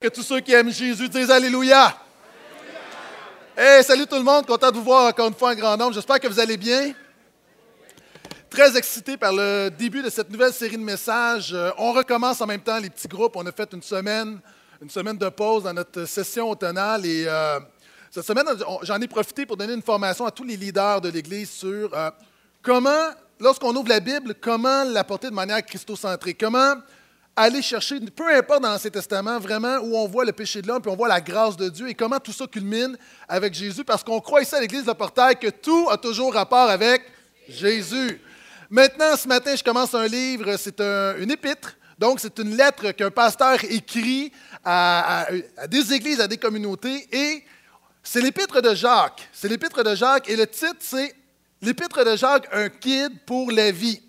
Que tous ceux qui aiment Jésus disent Alléluia. Hey, salut tout le monde, content de vous voir encore une fois en grand nombre. J'espère que vous allez bien. Très excité par le début de cette nouvelle série de messages. Euh, on recommence en même temps les petits groupes. On a fait une semaine, une semaine de pause dans notre session automnale et euh, cette semaine, j'en ai profité pour donner une formation à tous les leaders de l'Église sur euh, comment, lorsqu'on ouvre la Bible, comment l'apporter de manière christocentrée. Comment aller chercher, peu importe dans l'Ancien Testament, vraiment où on voit le péché de l'homme, puis on voit la grâce de Dieu et comment tout ça culmine avec Jésus, parce qu'on croit ici à l'Église de Portail que tout a toujours rapport avec Jésus. Maintenant, ce matin, je commence un livre, c'est une épître. Donc, c'est une lettre qu'un pasteur écrit à, des églises, à des communautés, et c'est l'épître de Jacques. C'est l'épître de Jacques, et le titre, c'est L'épître de Jacques, un guide pour la vie.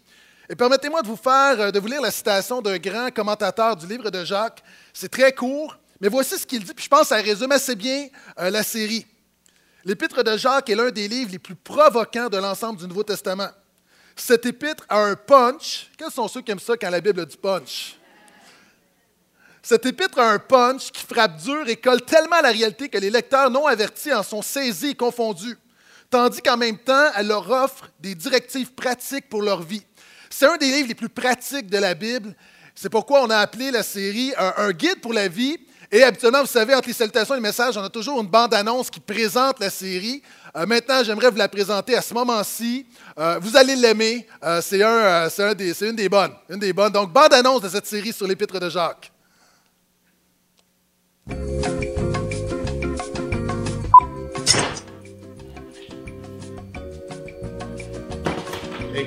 Et permettez-moi de vous faire, euh, de vous lire la citation d'un grand commentateur du livre de Jacques. C'est très court, mais voici ce qu'il dit, puis je pense que ça résume assez bien euh, la série. L'épître de Jacques est l'un des livres les plus provocants de l'ensemble du Nouveau Testament. Cet épître a un punch. Quels sont ceux qui aiment ça quand la Bible a punch? Cet épître a un punch qui frappe dur et colle tellement à la réalité que les lecteurs non avertis en sont saisis et confondus, tandis qu'en même temps, elle leur offre des directives pratiques pour leur vie. C'est un des livres les plus pratiques de la Bible. C'est pourquoi on a appelé la série un, guide pour la vie. Et habituellement, vous savez, entre les salutations et les messages, on a toujours une bande-annonce qui présente la série. Euh, maintenant, j'aimerais vous la présenter à ce moment-ci. Euh, vous allez l'aimer. Euh, c'est un, une des bonnes. Une des bonnes. Donc, bande-annonce de cette série sur l'Épître de Jacques.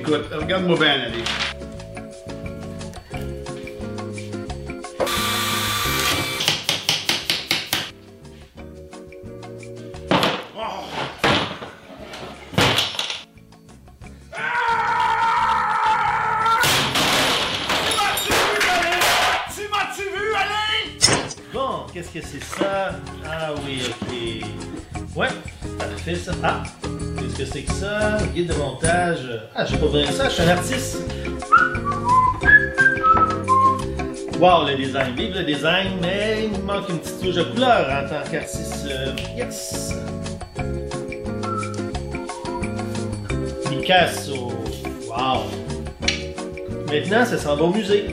Regarde-moi bien aller. Bon, qu'est-ce que c'est ça? Ah oui, ok. Ouais, parfait ça. Ah, qu'est-ce que c'est que ça? Guide de montage. Ah, j'ai pas besoin ça, je suis un artiste. Wow, le design. Vive le design, mais il me manque une petite touche de couleur en tant qu'artiste. Yes! Picasso. Wow! Maintenant, ça s'en va au musée.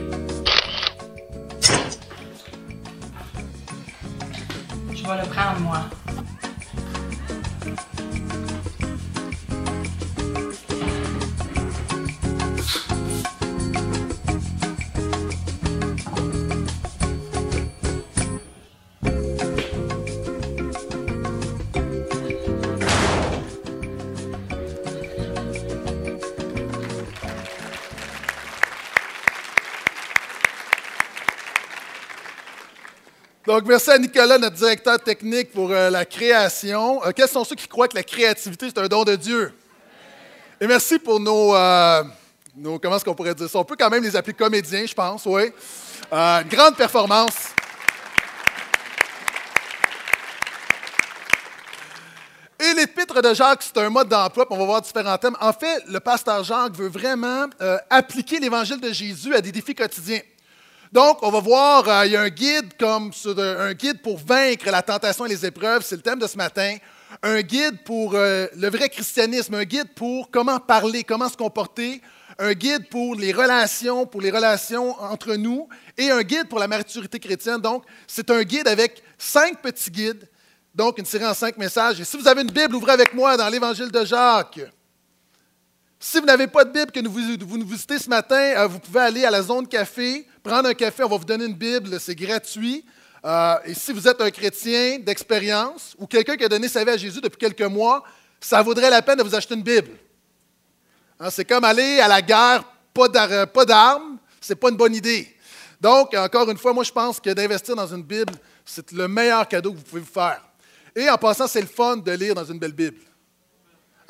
Je vais le prendre, moi. Donc, merci à Nicolas, notre directeur technique, pour euh, la création. Euh, quels sont ceux qui croient que la créativité, c'est un don de Dieu? Et merci pour nos, euh, nos comment est-ce qu'on pourrait dire ça? On peut quand même les appeler comédiens, je pense, oui. grande performance. Et l'épître de Jacques, c'est un mode d'emploi, on va voir différents thèmes. En fait, le pasteur Jacques veut vraiment appliquer l'évangile de Jésus à des défis quotidiens. Donc, on va voir, euh, il y a un guide comme un guide pour vaincre la tentation et les épreuves, c'est le thème de ce matin. Un guide pour euh, le vrai christianisme, un guide pour comment parler, comment se comporter, un guide pour les relations, pour les relations entre nous, et un guide pour la maturité chrétienne. Donc, c'est un guide avec cinq petits guides, donc une série en cinq messages. Et si vous avez une Bible, ouvrez avec moi dans l'Évangile de Jacques. Si vous n'avez pas de Bible que vous nous visitez ce matin, euh, vous pouvez aller à la zone café, prendre un café, on va vous donner une Bible, c'est gratuit. Euh, et si vous êtes un chrétien d'expérience ou quelqu'un qui a donné sa vie à Jésus depuis quelques mois, ça vaudrait la peine de vous acheter une Bible. Hein, c'est comme aller à la guerre, pas d'armes, c'est pas une bonne idée. Donc, encore une fois, moi je pense que d'investir dans une Bible, c'est le meilleur cadeau que vous pouvez vous faire. Et en passant, c'est le fun de lire dans une belle Bible.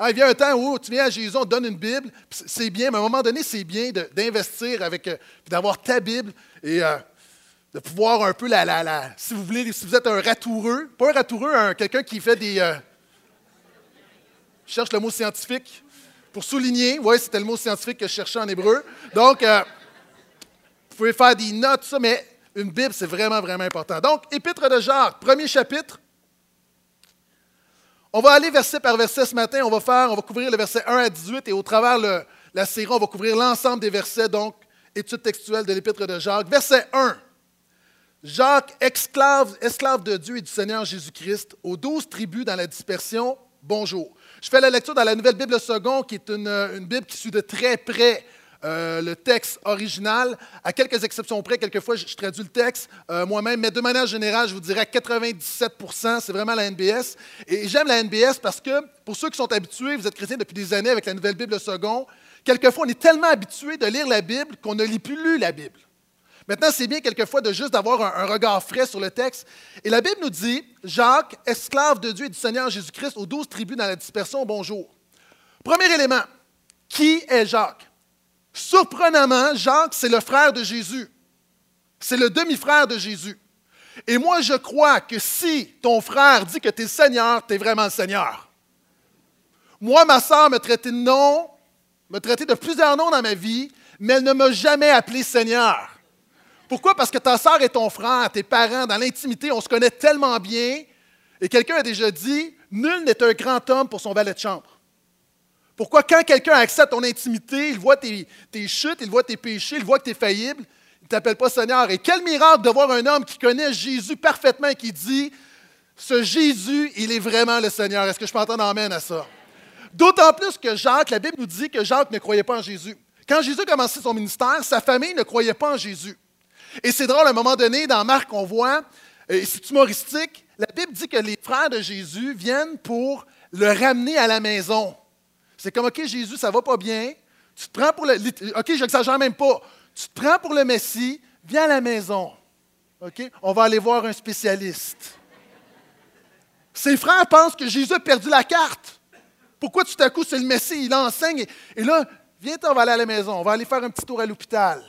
Ah, il vient un temps où tu viens à Jésus, on te donne une Bible, c'est bien, mais à un moment donné, c'est bien d'investir avec, euh, d'avoir ta Bible et euh, de pouvoir un peu la, la, la, si vous voulez, si vous êtes un ratoureux, pas un ratoureux, quelqu'un qui fait des, euh, je cherche le mot scientifique pour souligner, oui, c'était le mot scientifique que je cherchais en hébreu. Donc, vous pouvez faire des notes, ça, mais une Bible, c'est vraiment, vraiment important. Donc, Épître de Jacques, premier chapitre. On va aller verset par verset ce matin. On va faire, on va couvrir le verset 1 à 18 et au travers de la série, on va couvrir l'ensemble des versets, donc étude textuelle de l'Épître de Jacques. Verset 1. Jacques, esclave, de Dieu et du Seigneur Jésus-Christ, aux douze tribus dans la dispersion, bonjour. Je fais la lecture dans la Nouvelle Bible Second, qui est une Bible qui suit de très près euh, le texte original. À quelques exceptions près, quelquefois, je, traduis le texte euh, moi-même, mais de manière générale, je vous dirais 97% c'est vraiment la NBS. Et j'aime la NBS parce que, pour ceux qui sont habitués, vous êtes chrétiens depuis des années avec la Nouvelle Bible Second, quelquefois, on est tellement habitué de lire la Bible qu'on ne lit plus lu la Bible. Maintenant, c'est bien quelquefois de juste d'avoir un, regard frais sur le texte. Et la Bible nous dit, Jacques, esclave de Dieu et du Seigneur Jésus-Christ, aux douze tribus dans la dispersion, bonjour. Premier élément, qui est Jacques? Surprenamment, Jacques, c'est le frère de Jésus. C'est le demi-frère de Jésus. Et moi, je crois que si ton frère dit que tu es Seigneur, tu es vraiment le Seigneur. Moi, ma soeur me traitait de nom, me traitait de plusieurs noms dans ma vie, mais elle ne m'a jamais appelé Seigneur. Pourquoi? Parce que ta soeur et ton frère, tes parents, dans l'intimité, on se connaît tellement bien. Et quelqu'un a déjà dit, nul n'est un grand homme pour son valet de chambre. Pourquoi quand quelqu'un accepte ton intimité, il voit tes, chutes, il voit tes péchés, il voit que tu es faillible, il ne t'appelle pas Seigneur. Et quel miracle de voir un homme qui connaît Jésus parfaitement et qui dit, ce Jésus, il est vraiment le Seigneur. Est-ce que je peux entendre amène à ça? D'autant plus que Jacques, la Bible nous dit que Jacques ne croyait pas en Jésus. Quand Jésus a commencé son ministère, sa famille ne croyait pas en Jésus. Et c'est drôle, à un moment donné, dans Marc, on voit, et c'est humoristique, la Bible dit que les frères de Jésus viennent pour le ramener à la maison. C'est comme, OK, Jésus, ça va pas bien. Tu te prends pour le. OK, j'exagère même pas. Tu te prends pour le Messie, viens à la maison. OK? On va aller voir un spécialiste. Ses frères pensent que Jésus a perdu la carte. Pourquoi tout à coup c'est le Messie, il enseigne. Et, là, viens, on va aller à la maison, on va aller faire un petit tour à l'hôpital.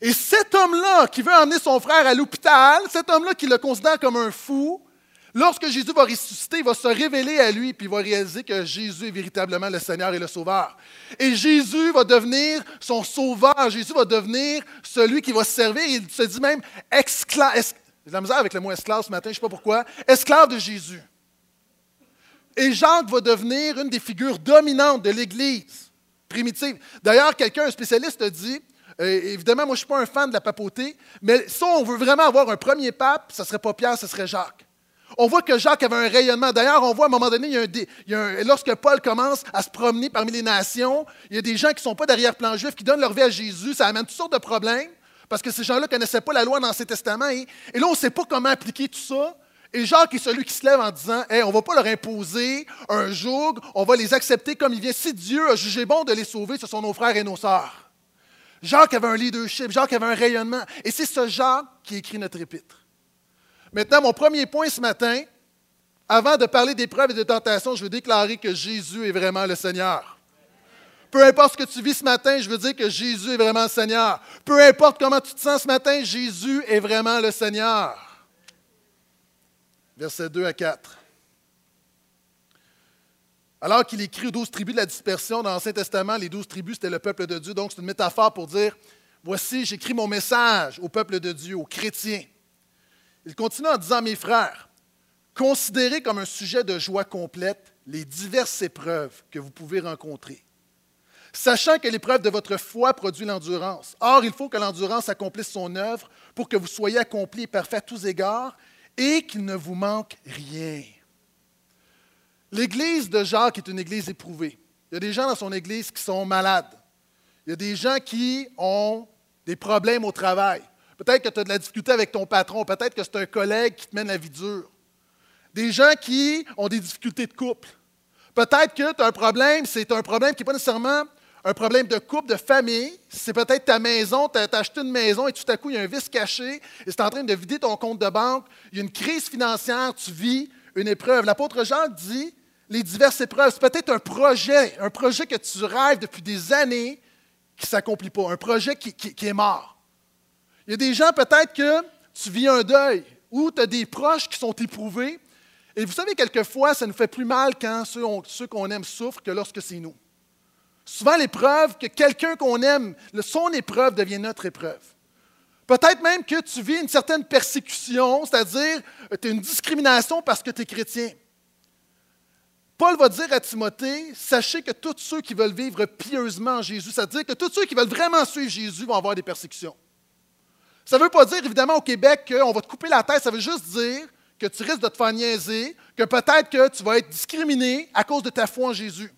Et cet homme-là qui veut emmener son frère à l'hôpital, cet homme-là qui le considère comme un fou, Lorsque Jésus va ressusciter, il va se révéler à lui, puis il va réaliser que Jésus est véritablement le Seigneur et le Sauveur. Et Jésus va devenir son Sauveur, Jésus va devenir celui qui va se servir. Il se dit même esclave. J'ai la misère avec le mot esclave ce matin, je ne sais pas pourquoi. Esclave de Jésus. Et Jacques va devenir une des figures dominantes de l'Église primitive. D'ailleurs, quelqu'un, un spécialiste, dit euh, évidemment, moi, je ne suis pas un fan de la papauté, mais si on veut vraiment avoir un premier pape, ce ne serait pas Pierre, ce serait Jacques. On voit que Jacques avait un rayonnement. D'ailleurs, on voit à un moment donné, lorsque Paul commence à se promener parmi les nations, il y a des gens qui ne sont pas d'arrière-plan juif, qui donnent leur vie à Jésus. Ça amène toutes sortes de problèmes, parce que ces gens-là ne connaissaient pas la loi dans l'Ancien Testament. Et, là, on ne sait pas comment appliquer tout ça. Et Jacques est celui qui se lève en disant hey, on ne va pas leur imposer un joug, on va les accepter comme il vient. Si Dieu a jugé bon de les sauver, ce sont nos frères et nos sœurs. Jacques avait un leadership, Jacques avait un rayonnement. Et c'est ce Jacques qui écrit notre épître. Maintenant, mon premier point ce matin, avant de parler d'épreuves et de tentations, je veux déclarer que Jésus est vraiment le Seigneur. Peu importe ce que tu vis ce matin, je veux dire que Jésus est vraiment le Seigneur. Peu importe comment tu te sens ce matin, Jésus est vraiment le Seigneur. Versets 2 à 4. Alors qu'il écrit aux douze tribus de la dispersion dans l'Ancien Testament, les douze tribus, c'était le peuple de Dieu. Donc, c'est une métaphore pour dire, voici, j'écris mon message au peuple de Dieu, aux chrétiens. Il continue en disant, mes frères, considérez comme un sujet de joie complète les diverses épreuves que vous pouvez rencontrer, sachant que l'épreuve de votre foi produit l'endurance. Or, il faut que l'endurance accomplisse son œuvre pour que vous soyez accomplis et parfaits à tous égards et qu'il ne vous manque rien. L'église de Jacques est une église éprouvée. Il y a des gens dans son église qui sont malades. Il y a des gens qui ont des problèmes au travail. Peut-être que tu as de la difficulté avec ton patron. Peut-être que c'est un collègue qui te mène la vie dure. Des gens qui ont des difficultés de couple. Peut-être que tu as un problème, c'est un problème qui n'est pas nécessairement un problème de couple, de famille. C'est peut-être ta maison, tu as, acheté une maison et tout à coup, il y a un vice caché et c'est en train de vider ton compte de banque. Il y a une crise financière, tu vis une épreuve. L'apôtre Jean dit les diverses épreuves. C'est peut-être un projet, un projet que tu rêves depuis des années qui ne s'accomplit pas, un projet qui est mort. Il y a des gens, peut-être que tu vis un deuil ou tu as des proches qui sont éprouvés. Et vous savez, quelquefois, ça nous fait plus mal quand ceux, qu'on aime souffrent que lorsque c'est nous. Souvent, l'épreuve, que quelqu'un qu'on aime, son épreuve devient notre épreuve. Peut-être même que tu vis une certaine persécution, c'est-à-dire tu as une discrimination parce que tu es chrétien. Paul va dire à Timothée, sachez que tous ceux qui veulent vivre pieusement en Jésus, c'est-à-dire que tous ceux qui veulent vraiment suivre Jésus vont avoir des persécutions. Ça ne veut pas dire, évidemment, au Québec qu'on va te couper la tête, ça veut juste dire que tu risques de te faire niaiser, que peut-être que tu vas être discriminé à cause de ta foi en Jésus.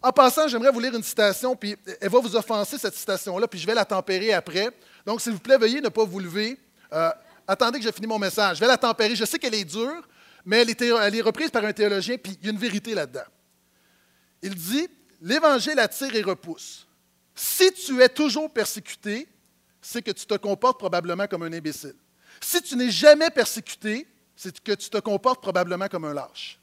En passant, j'aimerais vous lire une citation, puis elle va vous offenser, cette citation-là, puis je vais la tempérer après. Donc, s'il vous plaît, veuillez ne pas vous lever. Euh, attendez que j'ai fini mon message. Je vais la tempérer. Je sais qu'elle est dure, mais elle est, reprise par un théologien, puis il y a une vérité là-dedans. Il dit L'Évangile attire et repousse. Si tu es toujours persécuté, c'est que tu te comportes probablement comme un imbécile. Si tu n'es jamais persécuté, c'est que tu te comportes probablement comme un lâche.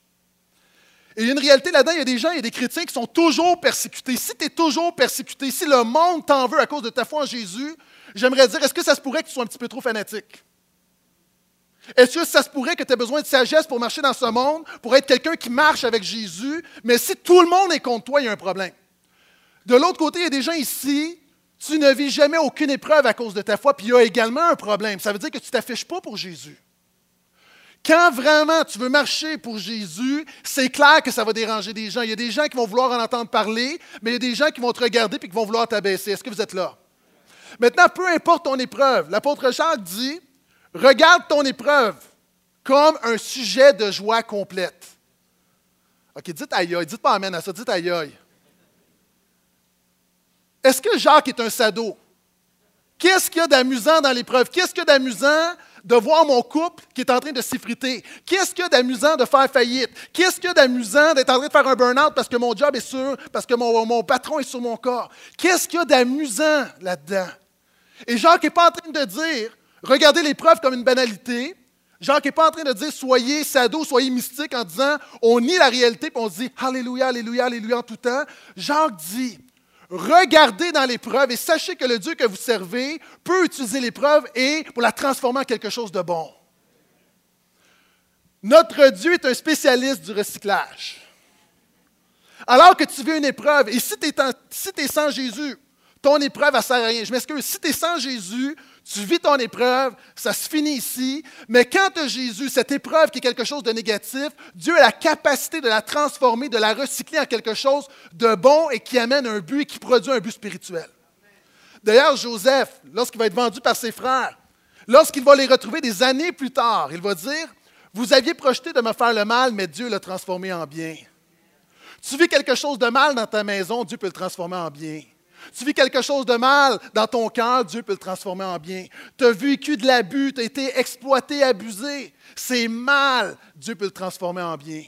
Et il y a une réalité là-dedans, il y a des gens, il y a des chrétiens qui sont toujours persécutés. Si tu es toujours persécuté, si le monde t'en veut à cause de ta foi en Jésus, j'aimerais dire, est-ce que ça se pourrait que tu sois un petit peu trop fanatique? Est-ce que ça se pourrait que tu aies besoin de sagesse pour marcher dans ce monde, pour être quelqu'un qui marche avec Jésus, mais si tout le monde est contre toi, il y a un problème. De l'autre côté, il y a des gens ici, tu ne vis jamais aucune épreuve à cause de ta foi, puis il y a également un problème. Ça veut dire que tu ne t'affiches pas pour Jésus. Quand vraiment tu veux marcher pour Jésus, c'est clair que ça va déranger des gens. Il y a des gens qui vont vouloir en entendre parler, mais il y a des gens qui vont te regarder et qui vont vouloir t'abaisser. Est-ce que vous êtes là? Maintenant, peu importe ton épreuve, l'apôtre Jacques dit Regarde ton épreuve comme un sujet de joie complète. OK, dites aïe dites pas amen à ça, dites aïe. Est-ce que Jacques est un sado? Qu'est-ce qu'il y a d'amusant dans l'épreuve? Qu'est-ce qu'il y a d'amusant de voir mon couple qui est en train de s'effriter? Qu'est-ce qu'il y a d'amusant de faire faillite? Qu'est-ce qu'il y a d'amusant d'être en train de faire un burn-out parce que mon job est sûr, parce que mon, patron est sur mon corps? Qu'est-ce qu'il y a d'amusant là-dedans? Et Jacques n'est pas en train de dire, regardez l'épreuve comme une banalité. Jacques n'est pas en train de dire soyez sado, soyez mystique en disant on nie la réalité et on dit Alléluia, Alléluia, Alléluia en tout temps. Jacques dit regardez dans l'épreuve et sachez que le Dieu que vous servez peut utiliser l'épreuve et pour la transformer en quelque chose de bon. Notre Dieu est un spécialiste du recyclage. Alors que tu vis une épreuve, et si tu es, sans Jésus, ton épreuve, ne sert à rien. Je m'excuse, si tu es sans Jésus, tu vis ton épreuve, ça se finit ici, mais quand Jésus, cette épreuve qui est quelque chose de négatif, Dieu a la capacité de la transformer, de la recycler en quelque chose de bon et qui amène un but et qui produit un but spirituel. D'ailleurs, Joseph, lorsqu'il va être vendu par ses frères, lorsqu'il va les retrouver des années plus tard, il va dire, vous aviez projeté de me faire le mal, mais Dieu l'a transformé en bien. Tu vis quelque chose de mal dans ta maison, Dieu peut le transformer en bien. Tu vis quelque chose de mal dans ton cœur, Dieu peut le transformer en bien. Tu as vécu de l'abus, tu as été exploité, abusé. C'est mal, Dieu peut le transformer en bien.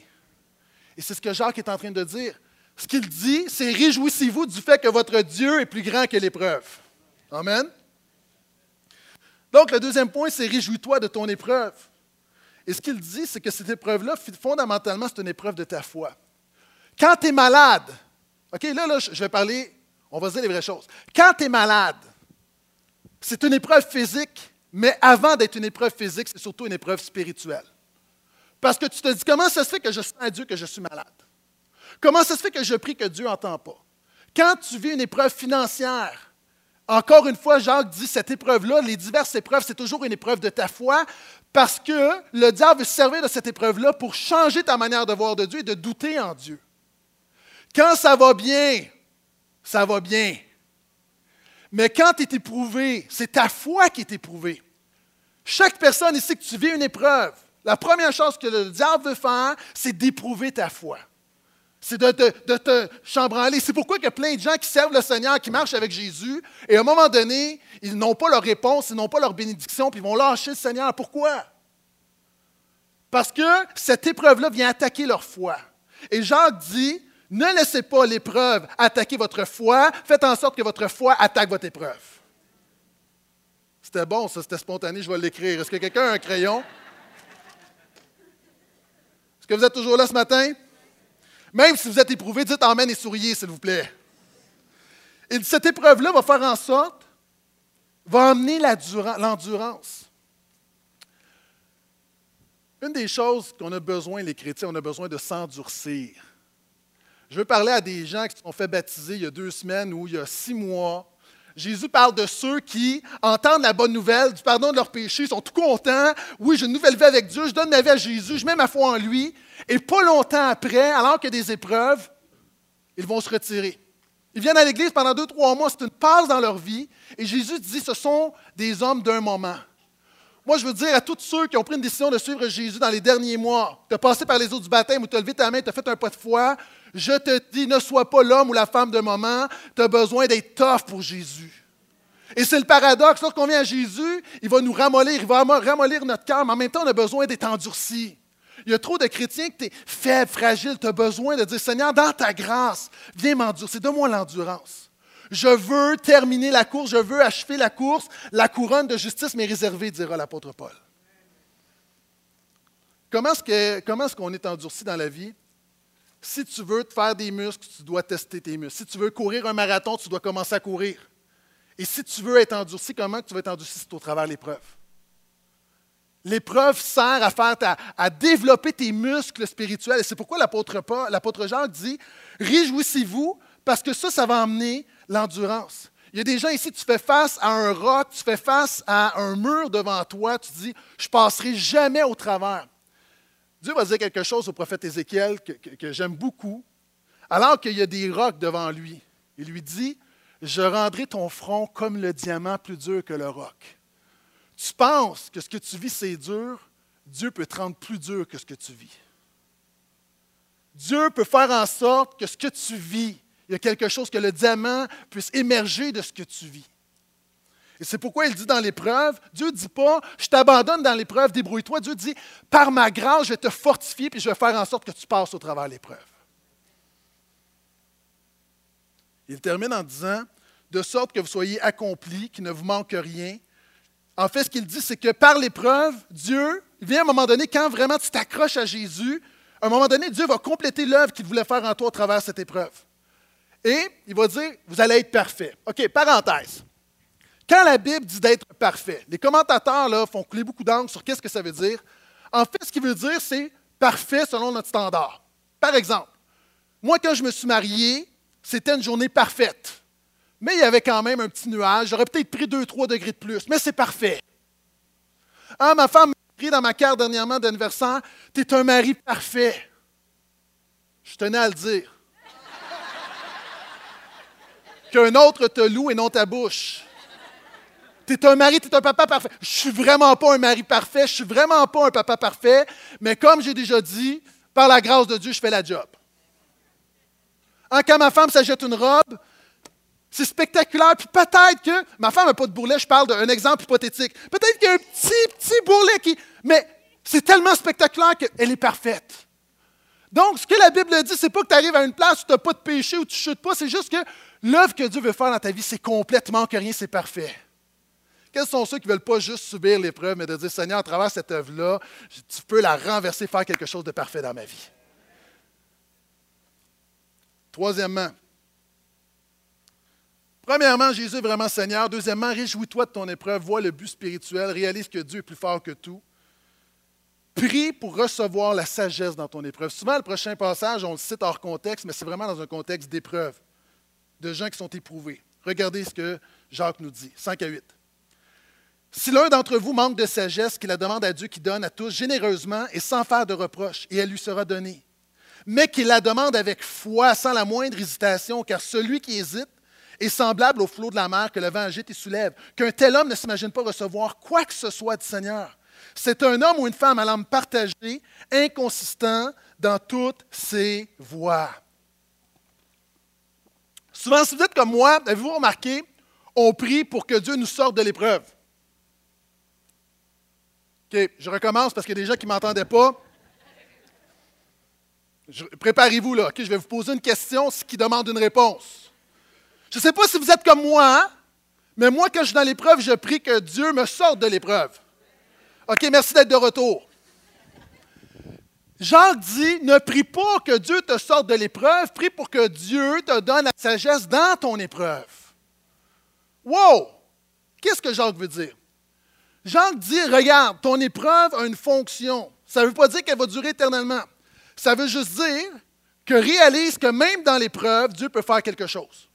Et c'est ce que Jacques est en train de dire. Ce qu'il dit, c'est réjouissez-vous du fait que votre Dieu est plus grand que l'épreuve. Amen. Donc, le deuxième point, c'est réjouis-toi de ton épreuve. Et ce qu'il dit, c'est que cette épreuve-là, fondamentalement, c'est une épreuve de ta foi. Quand tu es malade, OK, là, là, je vais parler on va dire les vraies choses. Quand tu es malade, c'est une épreuve physique, mais avant d'être une épreuve physique, c'est surtout une épreuve spirituelle. Parce que tu te dis, comment ça se fait que je sens à Dieu que je suis malade? Comment ça se fait que je prie que Dieu n'entend pas? Quand tu vis une épreuve financière, encore une fois, Jacques dit, cette épreuve-là, les diverses épreuves, c'est toujours une épreuve de ta foi, parce que le diable veut se servir de cette épreuve-là pour changer ta manière de voir de Dieu et de douter en Dieu. Quand ça va bien, ça va bien. Mais quand tu es éprouvé, c'est ta foi qui est éprouvée. Chaque personne ici que tu vis une épreuve, la première chose que le diable veut faire, c'est d'éprouver ta foi. C'est de, te chambranler. C'est pourquoi il y a plein de gens qui servent le Seigneur, qui marchent avec Jésus, et à un moment donné, ils n'ont pas leur réponse, ils n'ont pas leur bénédiction, puis ils vont lâcher le Seigneur. Pourquoi? Parce que cette épreuve-là vient attaquer leur foi. Et Jacques dit, ne laissez pas l'épreuve attaquer votre foi. Faites en sorte que votre foi attaque votre épreuve. C'était bon, ça, c'était spontané, je vais l'écrire. Est-ce que quelqu'un a un crayon? Est-ce que vous êtes toujours là ce matin? Même si vous êtes éprouvé, dites Amen et souriez, s'il vous plaît. Et cette épreuve-là va faire en sorte, va amener l'endurance. Une des choses qu'on a besoin, les chrétiens, on a besoin de s'endurcir. Je veux parler à des gens qui se sont fait baptiser il y a deux semaines ou il y a six mois. Jésus parle de ceux qui entendent la bonne nouvelle du pardon de leurs péchés, sont tout contents. Oui, j'ai une nouvelle vie avec Dieu, je donne ma vie à Jésus, je mets ma foi en lui. Et pas longtemps après, alors qu'il y a des épreuves, ils vont se retirer. Ils viennent à l'église pendant deux, trois mois, c'est une passe dans leur vie. Et Jésus dit, ce sont des hommes d'un moment. Moi, je veux dire à tous ceux qui ont pris une décision de suivre Jésus dans les derniers mois, tu as passé par les eaux du baptême ou tu as levé ta main, tu as fait un pas de foi, je te dis, ne sois pas l'homme ou la femme de moment, tu as besoin d'être tough pour Jésus. Et c'est le paradoxe, lorsqu'on vient à Jésus, il va nous ramollir, il va ramollir notre cœur, mais en même temps, on a besoin d'être endurci. Il y a trop de chrétiens que tu es faible, fragile, tu as besoin de dire, Seigneur, dans ta grâce, viens m'endurcir, donne-moi l'endurance. Je veux terminer la course, je veux achever la course, la couronne de justice m'est réservée, dira l'apôtre Paul. Comment est-ce qu'on est endurci dans la vie? Si tu veux te faire des muscles, tu dois tester tes muscles. Si tu veux courir un marathon, tu dois commencer à courir. Et si tu veux être endurci, comment tu vas être endurci? C'est au travers de l'épreuve. L'épreuve sert à, à développer tes muscles spirituels. Et c'est pourquoi l'apôtre Jean dit Réjouissez-vous, parce que ça, ça va emmener l'endurance. Il y a des gens ici, tu fais face à un roc, tu fais face à un mur devant toi, tu dis Je passerai jamais au travers. Dieu va dire quelque chose au prophète Ézéchiel que, j'aime beaucoup, alors qu'il y a des rocs devant lui. Il lui dit, je rendrai ton front comme le diamant plus dur que le roc. Tu penses que ce que tu vis, c'est dur, Dieu peut te rendre plus dur que ce que tu vis. Dieu peut faire en sorte que ce que tu vis, il y a quelque chose que le diamant puisse émerger de ce que tu vis. Et c'est pourquoi il dit dans l'épreuve, Dieu ne dit pas, je t'abandonne dans l'épreuve, débrouille-toi. Dieu dit, par ma grâce, je vais te fortifier, puis je vais faire en sorte que tu passes au travers de l'épreuve. Il termine en disant, de sorte que vous soyez accomplis, qu'il ne vous manque rien. En fait, ce qu'il dit, c'est que par l'épreuve, Dieu, il vient à un moment donné, quand vraiment tu t'accroches à Jésus, à un moment donné, Dieu va compléter l'œuvre qu'il voulait faire en toi au travers de cette épreuve. Et il va dire, vous allez être parfait. OK, parenthèse. Quand la Bible dit d'être parfait, les commentateurs là, font couler beaucoup d'angles sur qu'est-ce que ça veut dire. En fait, ce qu'il veut dire, c'est parfait selon notre standard. Par exemple, moi, quand je me suis marié, c'était une journée parfaite. Mais il y avait quand même un petit nuage. J'aurais peut-être pris 2-3 degrés de plus, mais c'est parfait. Ah, ma femme m'a écrit dans ma carte dernièrement d'anniversaire Tu es un mari parfait. Je tenais à le dire. Qu'un autre te loue et non ta bouche. Tu es un mari, tu es un papa parfait. Je suis vraiment pas un mari parfait, je suis vraiment pas un papa parfait, mais comme j'ai déjà dit, par la grâce de Dieu, je fais la job. Hein, quand ma femme s'achète une robe, c'est spectaculaire. Puis peut-être que ma femme n'a pas de bourrelet, je parle d'un exemple hypothétique. Peut-être qu'il y a un petit, petit bourrelet qui. Mais c'est tellement spectaculaire qu'elle est parfaite. Donc, ce que la Bible dit, c'est pas que tu arrives à une place où tu n'as pas de péché, où tu ne chutes pas, c'est juste que l'œuvre que Dieu veut faire dans ta vie, c'est complètement que rien, c'est parfait. Quels sont ceux qui ne veulent pas juste subir l'épreuve, mais de dire, Seigneur, à travers cette œuvre-là, tu peux la renverser, faire quelque chose de parfait dans ma vie. Troisièmement, premièrement, Jésus est vraiment Seigneur. Deuxièmement, réjouis-toi de ton épreuve, vois le but spirituel, réalise que Dieu est plus fort que tout. Prie pour recevoir la sagesse dans ton épreuve. Souvent, le prochain passage, on le cite hors contexte, mais c'est vraiment dans un contexte d'épreuve, de gens qui sont éprouvés. Regardez ce que Jacques nous dit, 5 à 8. Si l'un d'entre vous manque de sagesse, qu'il la demande à Dieu qui donne à tous généreusement et sans faire de reproche, et elle lui sera donnée. Mais qu'il la demande avec foi, sans la moindre hésitation, car celui qui hésite est semblable au flot de la mer que le vent agite et soulève. Qu'un tel homme ne s'imagine pas recevoir quoi que ce soit du Seigneur. C'est un homme ou une femme à l'âme partagée, inconsistant dans toutes ses voies. Souvent, si vous êtes comme moi, avez-vous remarqué, on prie pour que Dieu nous sorte de l'épreuve. OK, je recommence parce qu'il y a des gens qui ne m'entendaient pas. Préparez-vous là. OK, je vais vous poser une question qui demande une réponse. Je ne sais pas si vous êtes comme moi, hein, mais moi, quand je suis dans l'épreuve, je prie que Dieu me sorte de l'épreuve. OK, merci d'être de retour. Jacques dit, ne prie pas que Dieu te sorte de l'épreuve, prie pour que Dieu te donne la sagesse dans ton épreuve. Wow! Qu'est-ce que Jacques veut dire? Jean dit, regarde, ton épreuve a une fonction. Ça ne veut pas dire qu'elle va durer éternellement. Ça veut juste dire que réalise que même dans l'épreuve, Dieu peut faire quelque chose.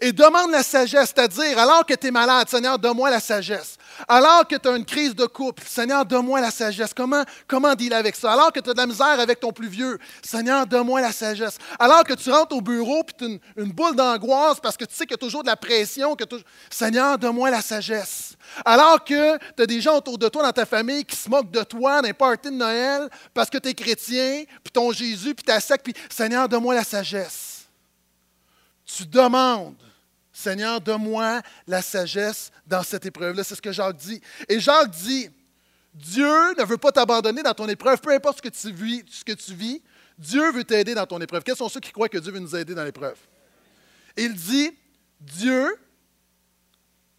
Et demande la sagesse, c'est-à-dire, alors que tu es malade, Seigneur, donne-moi la sagesse. Alors que tu as une crise de couple, Seigneur, donne-moi la sagesse. Comment, comment dealer avec ça? Alors que tu as de la misère avec ton plus vieux, Seigneur, donne-moi la sagesse. Alors que tu rentres au bureau et tu as une, boule d'angoisse parce que tu sais qu'il y a toujours de la pression, que Seigneur, donne-moi la sagesse. Alors que tu as des gens autour de toi dans ta famille qui se moquent de toi dans les de Noël parce que tu es chrétien, puis ton Jésus, puis ta secte, puis Seigneur, donne-moi la sagesse tu demandes, Seigneur, donne-moi la sagesse dans cette épreuve-là. C'est ce que Jacques dit. Et Jacques dit, Dieu ne veut pas t'abandonner dans ton épreuve, peu importe ce que tu vis. Ce que tu vis Dieu veut t'aider dans ton épreuve. Quels sont ceux qui croient que Dieu veut nous aider dans l'épreuve? Il dit, Dieu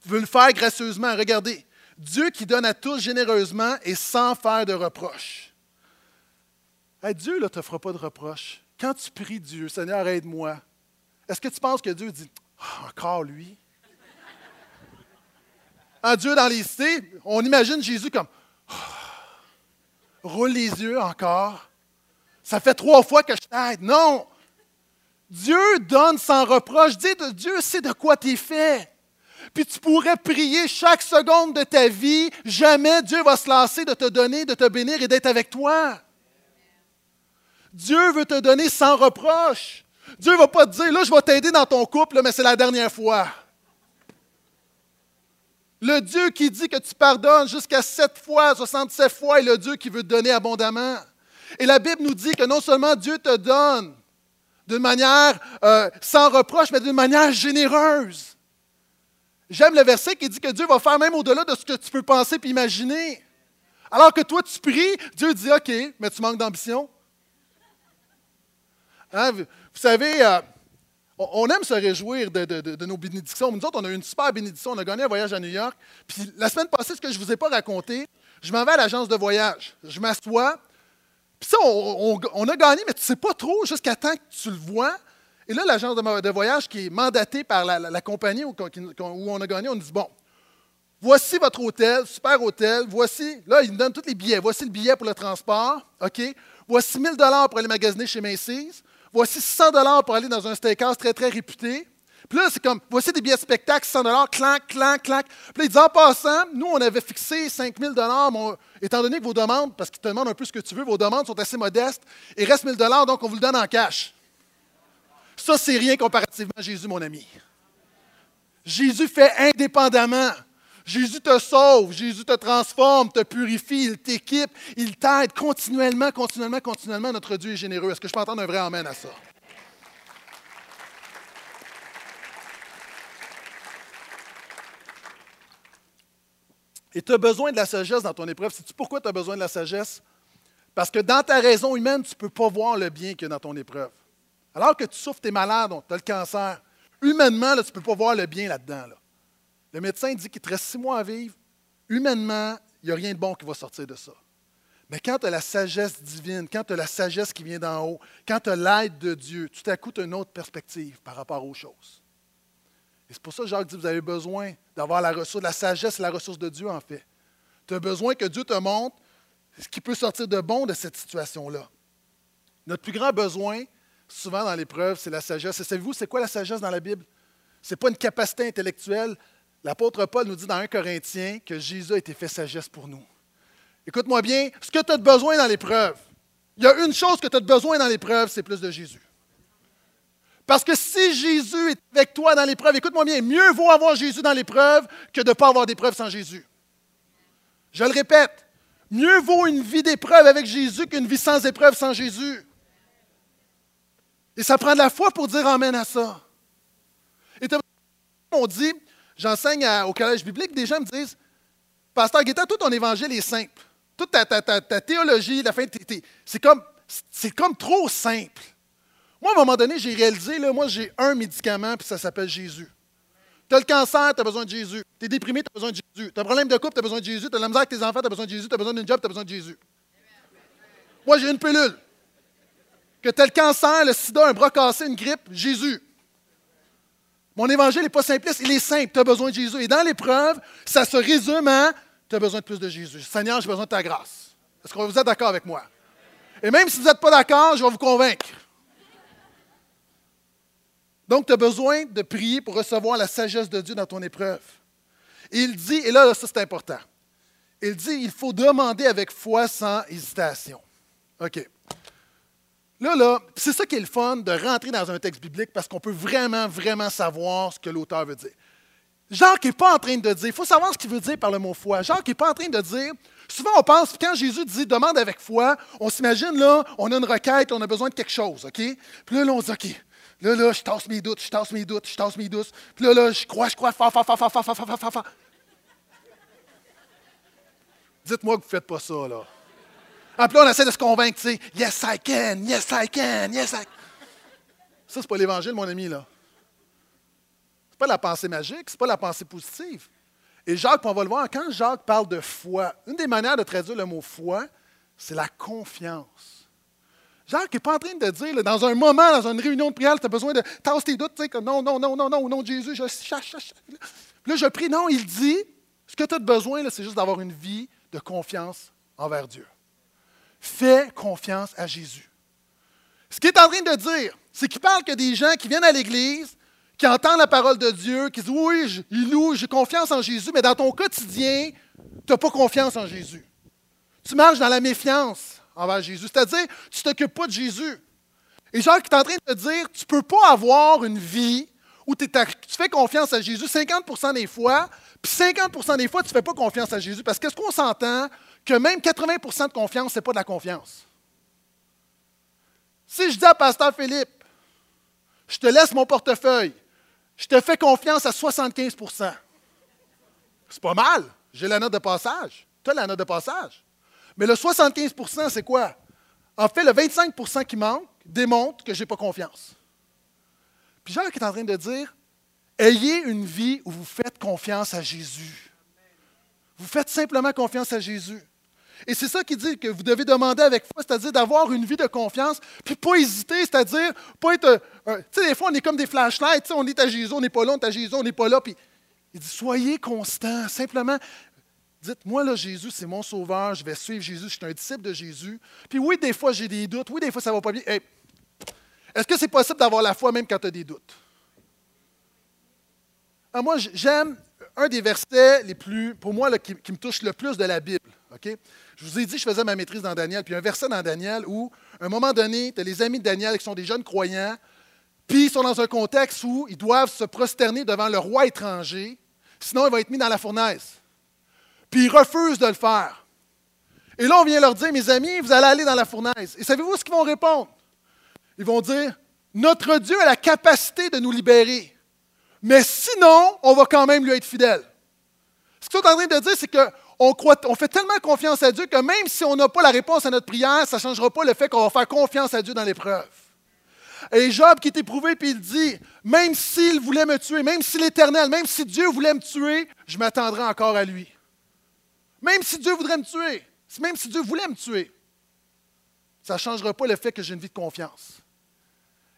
veut le faire gracieusement. Regardez, Dieu qui donne à tous généreusement et sans faire de reproches. Dieu ne te fera pas de reproches. Quand tu pries Dieu, Seigneur, aide-moi, est-ce que tu penses que Dieu dit ah, encore lui? En Dieu dans les cités, on imagine Jésus comme ah, roule les yeux encore. Ça fait trois fois que je t'aide. Non! Dieu donne sans reproche. Dis Dieu sait de quoi tu es fait. Puis tu pourrais prier chaque seconde de ta vie. Jamais Dieu va se lasser de te donner, de te bénir et d'être avec toi. Dieu veut te donner sans reproche. Dieu ne va pas te dire, là, je vais t'aider dans ton couple, mais c'est la dernière fois. Le Dieu qui dit que tu pardonnes jusqu'à 7 fois, 67 fois, est le Dieu qui veut te donner abondamment. Et la Bible nous dit que non seulement Dieu te donne d'une manière euh, sans reproche, mais d'une manière généreuse. J'aime le verset qui dit que Dieu va faire même au-delà de ce que tu peux penser et imaginer. Alors que toi, tu pries, Dieu dit OK, mais tu manques d'ambition. Hein? Vous savez, euh, on aime se réjouir de, nos bénédictions. Nous autres, on a eu une super bénédiction. On a gagné un voyage à New York. Puis la semaine passée, ce que je ne vous ai pas raconté, je m'en vais à l'agence de voyage. Je m'assois. Puis ça, on, a gagné, mais tu ne sais pas trop jusqu'à temps que tu le vois. Et là, l'agence de, voyage qui est mandatée par la, compagnie où, on a gagné, on nous dit Bon, voici votre hôtel, super hôtel. Voici, là, ils nous donnent tous les billets. Voici le billet pour le transport. OK? Voici 1000 pour aller magasiner chez Macy's voici 100 dollars pour aller dans un steakhouse très, très réputé. Puis là, c'est comme, voici des billets de spectacle, 100 dollars, clac, clac, clac. Puis là, il dit, en passant, nous, on avait fixé 5 000 dollars, étant donné que vos demandes, parce qu'ils te demandent un peu ce que tu veux, vos demandes sont assez modestes, il reste 1000 dollars, donc on vous le donne en cash. Ça, c'est rien comparativement à Jésus, mon ami. Jésus fait indépendamment. Jésus te sauve, Jésus te transforme, te purifie, il t'équipe, il t'aide continuellement, continuellement, continuellement. Notre Dieu est généreux. Est-ce que je peux entendre un vrai Amen à ça? Et tu as besoin de la sagesse dans ton épreuve. Sais-tu pourquoi tu as besoin de la sagesse? Parce que dans ta raison humaine, tu ne peux pas voir le bien qu'il y a dans ton épreuve. Alors que tu souffres, tu es malade, tu as le cancer. Humainement, tu ne peux pas voir le bien là-dedans. Là. Le médecin dit qu'il te reste six mois à vivre. Humainement, il n'y a rien de bon qui va sortir de ça. Mais quand tu as la sagesse divine, quand tu as la sagesse qui vient d'en haut, quand tu as l'aide de Dieu, tout à tu as une autre perspective par rapport aux choses. Et c'est pour ça que Jacques dit vous avez besoin d'avoir la ressource, la sagesse la ressource de Dieu, en fait. Tu as besoin que Dieu te montre ce qui peut sortir de bon de cette situation-là. Notre plus grand besoin, souvent dans l'épreuve, c'est la sagesse. Et savez-vous, c'est quoi la sagesse dans la Bible? Ce n'est pas une capacité intellectuelle, L'apôtre Paul nous dit dans 1 Corinthiens que Jésus a été fait sagesse pour nous. Écoute-moi bien, ce que tu as besoin dans l'épreuve, il y a une chose que tu as besoin dans l'épreuve, c'est plus de Jésus. Parce que si Jésus est avec toi dans l'épreuve, écoute-moi bien, mieux vaut avoir Jésus dans l'épreuve que de ne pas avoir d'épreuve sans Jésus. Je le répète, mieux vaut une vie d'épreuve avec Jésus qu'une vie sans épreuve sans Jésus. Et ça prend de la foi pour dire Amen à ça. Et on dit, j'enseigne au collège biblique, des gens me disent Pasteur Guetta, tout ton évangile est simple. Toute ta, théologie, la fin, c'est comme, comme trop simple. Moi, à un moment donné, j'ai réalisé, là, moi, j'ai un médicament, puis ça s'appelle Jésus. Tu as le cancer, tu as besoin de Jésus. Tu es déprimé, tu as besoin de Jésus. Tu as un problème de couple, tu as besoin de Jésus. Tu as la misère avec tes enfants, tu as besoin de Jésus. Tu as besoin d'un job, tu as besoin de Jésus. Moi, j'ai une pilule. Que tu as le cancer, le sida, un bras cassé, une grippe, Jésus. Mon évangile n'est pas simpliste, il est simple. Tu as besoin de Jésus. Et dans l'épreuve, ça se résume à tu as besoin de plus de Jésus. Seigneur, j'ai besoin de ta grâce. Est-ce que vous êtes d'accord avec moi? Et même si vous n'êtes pas d'accord, je vais vous convaincre. Donc, tu as besoin de prier pour recevoir la sagesse de Dieu dans ton épreuve. Il dit, et là, là ça c'est important, il dit, il faut demander avec foi sans hésitation. OK. Là, là, c'est ça qui est le fun de rentrer dans un texte biblique parce qu'on peut vraiment, vraiment savoir ce que l'auteur veut dire. Jacques n'est pas en train de dire, il faut savoir ce qu'il veut dire par le mot foi. Jacques n'est pas en train de dire, souvent on pense, quand Jésus dit demande avec foi, on s'imagine là, on a une requête, on a besoin de quelque chose, OK? Puis là, on dit, OK, là, là, je tasse mes doutes, je tasse mes doutes, je tasse mes doutes. Puis là, là, je crois, je crois, fa, fa, fa, fa, fa, fa, fa, fa, fa. Dites-moi que vous ne faites pas ça, là. Ah, puis là, on essaie de se convaincre, tu sais, yes, I can, yes, I can, yes, I can. Ça, c'est pas l'Évangile, mon ami, là. C'est pas la pensée magique, c'est pas la pensée positive. Et Jacques, on va le voir, quand Jacques parle de foi, une des manières de traduire le mot foi, c'est la confiance. Jacques n'est pas en train de dire, dans un moment, dans une réunion de prière, tu as besoin de tasser tes doutes, tu sais, que non, non, non, non, non, au nom de Jésus, je Là, je prie. Non, il dit, ce que tu as besoin, c'est juste d'avoir une vie de confiance envers Dieu. Fais confiance à Jésus. Ce qu'il est en train de dire, c'est qu'il parle que des gens qui viennent à l'Église, qui entendent la parole de Dieu, qui disent Oui, ils louent, j'ai confiance en Jésus, mais dans ton quotidien, tu n'as pas confiance en Jésus. Tu marches dans la méfiance envers Jésus, c'est-à-dire, tu ne t'occupes pas de Jésus. Et Jacques est en train de te dire Tu ne peux pas avoir une vie où tu fais confiance à Jésus 50% des fois, puis 50% des fois, tu ne fais pas confiance à Jésus. Parce qu'est-ce qu'on s'entend que même 80% de confiance, ce n'est pas de la confiance. Si je dis à Pasteur Philippe, je te laisse mon portefeuille, je te fais confiance à 75% C'est pas mal. J'ai la note de passage. Tu as la note de passage. Mais le 75% c'est quoi? En fait, le 25% qui manque démontre que je n'ai pas confiance. Puis Jacques est en train de dire, ayez une vie où vous faites confiance à Jésus. Vous faites simplement confiance à Jésus. Et c'est ça qui dit que vous devez demander avec foi, c'est-à-dire d'avoir une vie de confiance, puis pas hésiter, c'est-à-dire pas être. Euh, tu sais, des fois, on est comme des flashlights, on est à Jésus, on n'est pas là, on est à Jésus, on n'est pas là. Puis il dit soyez constant, simplement. Dites, moi, là, Jésus, c'est mon sauveur, je vais suivre Jésus, je suis un disciple de Jésus. Puis oui, des fois, j'ai des doutes, oui, des fois, ça ne va pas bien. Est-ce que c'est possible d'avoir la foi même quand tu as des doutes? Ah, moi, j'aime un des versets les plus, pour moi, qui, me touche le plus de la Bible. OK? Je vous ai dit, je faisais ma maîtrise dans Daniel, puis un verset dans Daniel où, à un moment donné, tu as les amis de Daniel qui sont des jeunes croyants, puis ils sont dans un contexte où ils doivent se prosterner devant le roi étranger, sinon il va être mis dans la fournaise. Puis ils refusent de le faire. Et là, on vient leur dire, mes amis, vous allez aller dans la fournaise. Et savez-vous ce qu'ils vont répondre? Ils vont dire, notre Dieu a la capacité de nous libérer, mais sinon, on va quand même lui être fidèle. Ce qu'ils sont en train de dire, c'est que on, fait tellement confiance à Dieu que même si on n'a pas la réponse à notre prière, ça ne changera pas le fait qu'on va faire confiance à Dieu dans l'épreuve. Et Job qui est éprouvé, puis il dit, même s'il voulait me tuer, même si l'Éternel, même si Dieu voulait me tuer, je m'attendrai encore à lui. Même si Dieu voudrait me tuer, même si Dieu voulait me tuer, ça ne changera pas le fait que j'ai une vie de confiance.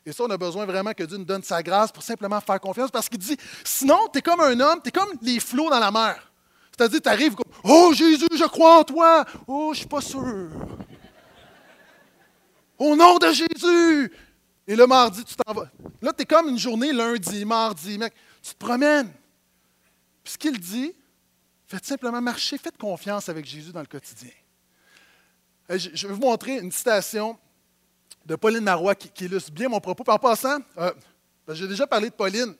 Et ça, on a besoin vraiment que Dieu nous donne sa grâce pour simplement faire confiance, parce qu'il dit, sinon, tu es comme un homme, tu es comme les flots dans la mer. C'est-à-dire, tu arrives comme Oh Jésus, je crois en toi. Oh, je suis pas sûr. Au nom de Jésus. Et le mardi, tu t'en vas. Là, tu es comme une journée lundi, mardi, mec. Tu te promènes. Puis ce qu'il dit, faites simplement marcher, faites confiance avec Jésus dans le quotidien. Je vais vous montrer une citation de Pauline Marois qui, illustre bien mon propos. en passant, euh, j'ai déjà parlé de Pauline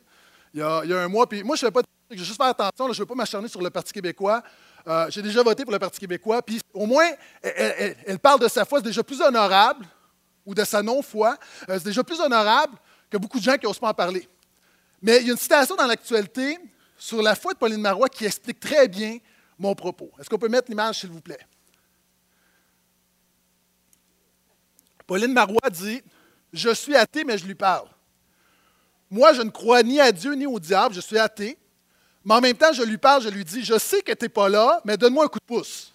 il y a, il y a un mois, puis moi, je ne fais pas je vais juste faire attention, je ne veux pas m'acharner sur le Parti québécois. Euh, j'ai déjà voté pour le Parti québécois, puis au moins, elle, parle de sa foi, c'est déjà plus honorable, ou de sa non-foi, euh, c'est déjà plus honorable que beaucoup de gens qui n'osent pas en parler. Mais il y a une citation dans l'actualité sur la foi de Pauline Marois qui explique très bien mon propos. Est-ce qu'on peut mettre l'image, s'il vous plaît? Pauline Marois dit Je suis athée, mais je lui parle. Moi, je ne crois ni à Dieu ni au diable, je suis athée. Mais en même temps, je lui parle, je lui dis, je sais que tu n'es pas là, mais donne-moi un coup de pouce.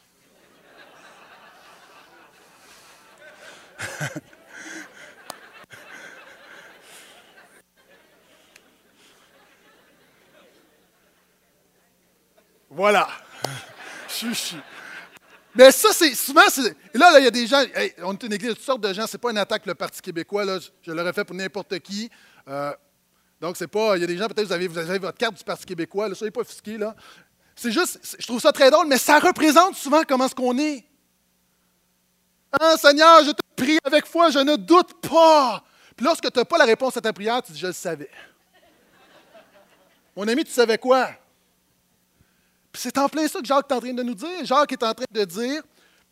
voilà. Mais ça, c'est souvent. Là, il y a des gens. on est une église de toutes sortes de gens. Ce n'est pas une attaque, le Parti québécois. Je, l'aurais fait pour n'importe qui. Euh, Donc, c'est pas. Il y a des gens, peut-être, vous avez, vous avez votre carte du Parti québécois, là, soyez pas offusqués, là. C'est juste, je trouve ça très drôle, mais ça représente souvent comment est-ce qu'on est. Hein, Seigneur, je te prie avec foi, je ne doute pas. Puis lorsque tu n'as pas la réponse à ta prière, tu dis, je le savais. Mon ami, tu savais quoi? Puis c'est en plein ça que Jacques est en train de nous dire. Jacques est en train de dire,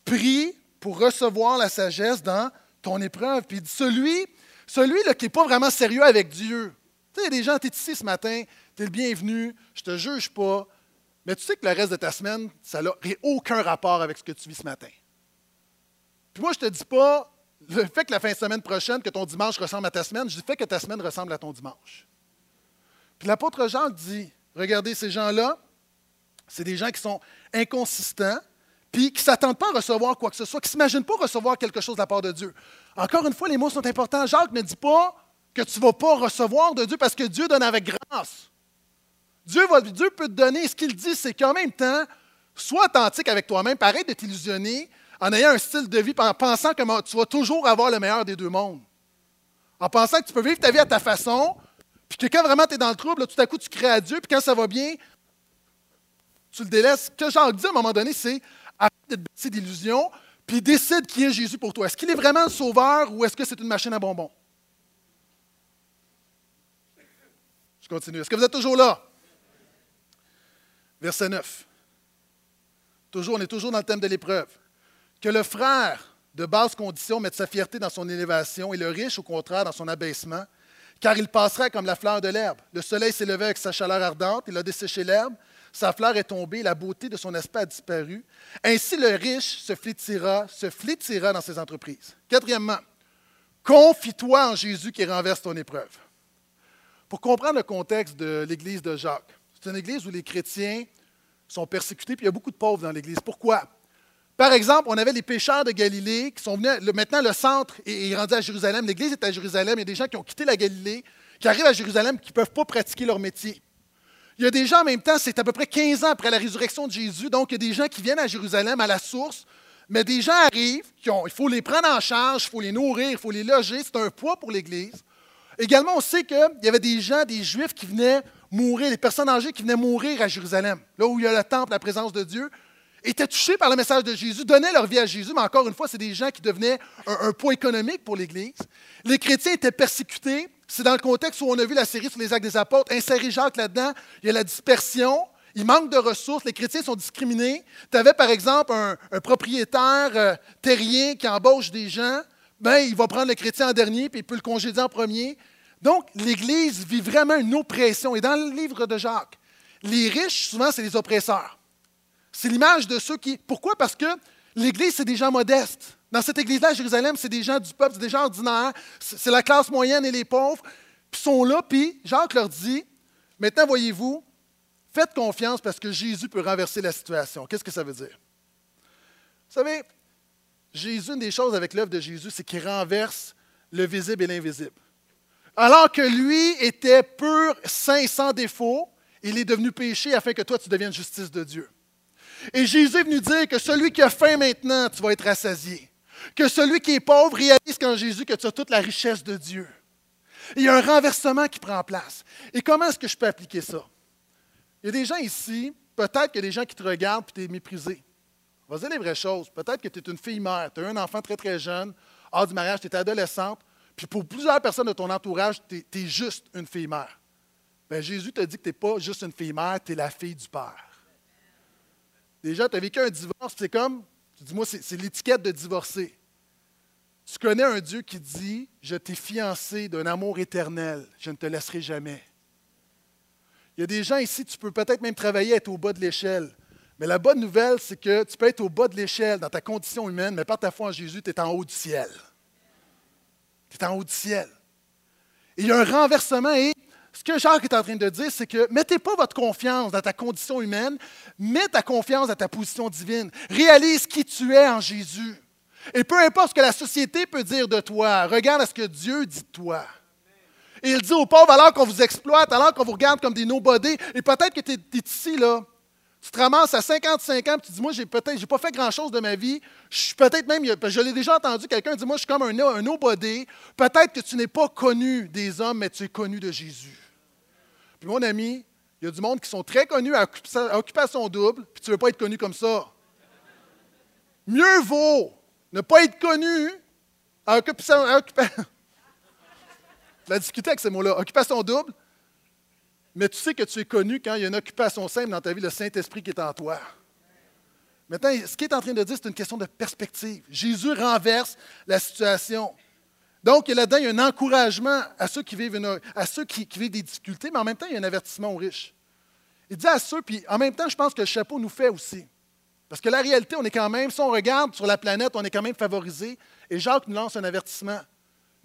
prie pour recevoir la sagesse dans ton épreuve. Puis il dit, celui, celui là, qui n'est pas vraiment sérieux avec Dieu. Tu des gens, tu ici ce matin, tu es le bienvenu, je te juge pas, mais tu sais que le reste de ta semaine, ça n'a aucun rapport avec ce que tu vis ce matin. Puis moi, je te dis pas le fait que la fin de semaine prochaine, que ton dimanche ressemble à ta semaine, je dis fait que ta semaine ressemble à ton dimanche. Puis l'apôtre Jean dit, regardez ces gens-là, c'est des gens qui sont inconsistants, puis qui ne s'attendent pas à recevoir quoi que ce soit, qui ne s'imaginent pas recevoir quelque chose de la part de Dieu. Encore une fois, les mots sont importants. Jacques ne dit pas que tu ne vas pas recevoir de Dieu parce que Dieu donne avec grâce. Dieu, va, Dieu peut te donner. Ce qu'il dit, c'est qu'en même temps, sois authentique avec toi-même, pareil de t'illusionner en ayant un style de vie, en pensant que tu vas toujours avoir le meilleur des deux mondes. En pensant que tu peux vivre ta vie à ta façon, puis que quand vraiment tu es dans le trouble, tout à coup tu crées à Dieu, puis quand ça va bien, tu le délaisses. Ce que Jacques dit à un moment donné, c'est arrête de te baisser d'illusions, puis décide qui est Jésus pour toi. Est-ce qu'il est vraiment le sauveur ou est-ce que c'est une machine à bonbons? Je continue. Est-ce que vous êtes toujours là? Verset 9. Toujours, on est toujours dans le thème de l'épreuve. Que le frère de basse condition mette sa fierté dans son élévation et le riche, au contraire, dans son abaissement, car il passerait comme la fleur de l'herbe. Le soleil s'est levé avec sa chaleur ardente, il a desséché l'herbe, sa fleur est tombée, la beauté de son aspect a disparu. Ainsi, le riche se flétira, se flétira dans ses entreprises. Quatrièmement, confie-toi en Jésus qui renverse ton épreuve. Pour comprendre le contexte de l'église de Jacques, c'est une église où les chrétiens sont persécutés, puis il y a beaucoup de pauvres dans l'église. Pourquoi? Par exemple, on avait les pécheurs de Galilée qui sont venus. maintenant, le centre est, rendu à Jérusalem. L'Église est à Jérusalem. Il y a des gens qui ont quitté la Galilée, qui arrivent à Jérusalem, qui ne peuvent pas pratiquer leur métier. Il y a des gens en même temps, c'est à peu près 15 ans après la résurrection de Jésus, donc il y a des gens qui viennent à Jérusalem, à la source, mais des gens arrivent, qui ont, il faut les prendre en charge, il faut les nourrir, il faut les loger, c'est un poids pour l'Église. Également, on sait qu'il y avait des gens, des Juifs qui venaient mourir, des personnes âgées qui venaient mourir à Jérusalem, là où il y a le temple, la présence de Dieu étaient touchés par le message de Jésus, donnaient leur vie à Jésus, mais encore une fois, c'est des gens qui devenaient un, poids économique pour l'Église. Les chrétiens étaient persécutés. C'est dans le contexte où on a vu la série sur les actes des apôtres. Insérez Jacques là-dedans. Il y a la dispersion. Il manque de ressources. Les chrétiens sont discriminés. Tu avais, par exemple, un, propriétaire euh, terrien qui embauche des gens. Ben, il va prendre le chrétien en dernier, puis il peut le congédier en premier. Donc, l'Église vit vraiment une oppression. Et dans le livre de Jacques, les riches, souvent, c'est les oppresseurs. C'est l'image de ceux qui. Pourquoi? Parce que l'Église, c'est des gens modestes. Dans cette Église-là, à Jérusalem, c'est des gens du peuple, c'est des gens ordinaires, c'est la classe moyenne et les pauvres. Puis sont là, puis Jacques leur dit Maintenant, voyez-vous, faites confiance parce que Jésus peut renverser la situation. Qu'est-ce que ça veut dire? Vous savez, Jésus, une des choses avec l'œuvre de Jésus, c'est qu'il renverse le visible et l'invisible. Alors que lui était pur, saint, sans défaut, il est devenu péché afin que toi, tu deviennes justice de Dieu. Et Jésus est venu dire que celui qui a faim maintenant, tu vas être rassasié. Que celui qui est pauvre réalise qu'en Jésus que tu as toute la richesse de Dieu. il y a un renversement qui prend place. Et comment est-ce que je peux appliquer ça? Il y a des gens ici, peut-être qu'il y a des gens qui te regardent et tu méprisé. On va dire les vraies choses. Peut-être que tu es une fille mère, tu as un enfant très très jeune, hors du mariage, tu es adolescente, puis pour plusieurs personnes de ton entourage, tu es, juste une fille mère. Bien, Jésus te dit que tu n'es pas juste une fille mère, tu es la fille du Père. Déjà, tu as vécu un divorce, c'est comme, tu dis, moi, c'est l'étiquette de divorcé. Tu connais un Dieu qui dit, je t'ai fiancé d'un amour éternel, je ne te laisserai jamais. Il y a des gens ici, tu peux peut-être même travailler, être au bas de l'échelle. Mais la bonne nouvelle, c'est que tu peux être au bas de l'échelle dans ta condition humaine, mais par ta foi en Jésus, tu es en haut du ciel. Tu es en haut du ciel. il y a un renversement et ce que Jacques est en train de dire, c'est que mettez pas votre confiance dans ta condition humaine, mets ta confiance dans ta position divine. Réalise qui tu es en Jésus. Et peu importe ce que la société peut dire de toi, regarde à ce que Dieu dit de toi. Et il dit aux pauvres, alors qu'on vous exploite, alors qu'on vous regarde comme des nobody, et peut-être que tu es, ici, là, tu te ramasses à 55 ans, et tu dis, moi, j'ai peut-être, j'ai pas fait grand-chose de ma vie. Je suis peut-être même, je l'ai déjà entendu, quelqu'un dit, moi, je suis comme un, un nobody. Peut-être que tu n'es pas connu des hommes, mais tu es connu de Jésus. Puis mon ami, il y a du monde qui sont très connus à occupation double, puis tu ne veux pas être connu comme ça. Mieux vaut ne pas être connu à occupation. À occupation la discuter avec ces mots-là. Occupation double, mais tu sais que tu es connu quand il y a une occupation simple dans ta vie, le Saint-Esprit qui est en toi. Maintenant, ce qu'il est en train de dire, c'est une question de perspective. Jésus renverse la situation. Donc, là-dedans, il y a un encouragement à ceux, qui vivent, à ceux qui, vivent des difficultés, mais en même temps, il y a un avertissement aux riches. Il dit à ceux, puis en même temps, je pense que le chapeau nous fait aussi. Parce que la réalité, on est quand même, si on regarde sur la planète, on est quand même favorisé. Et Jacques nous lance un avertissement.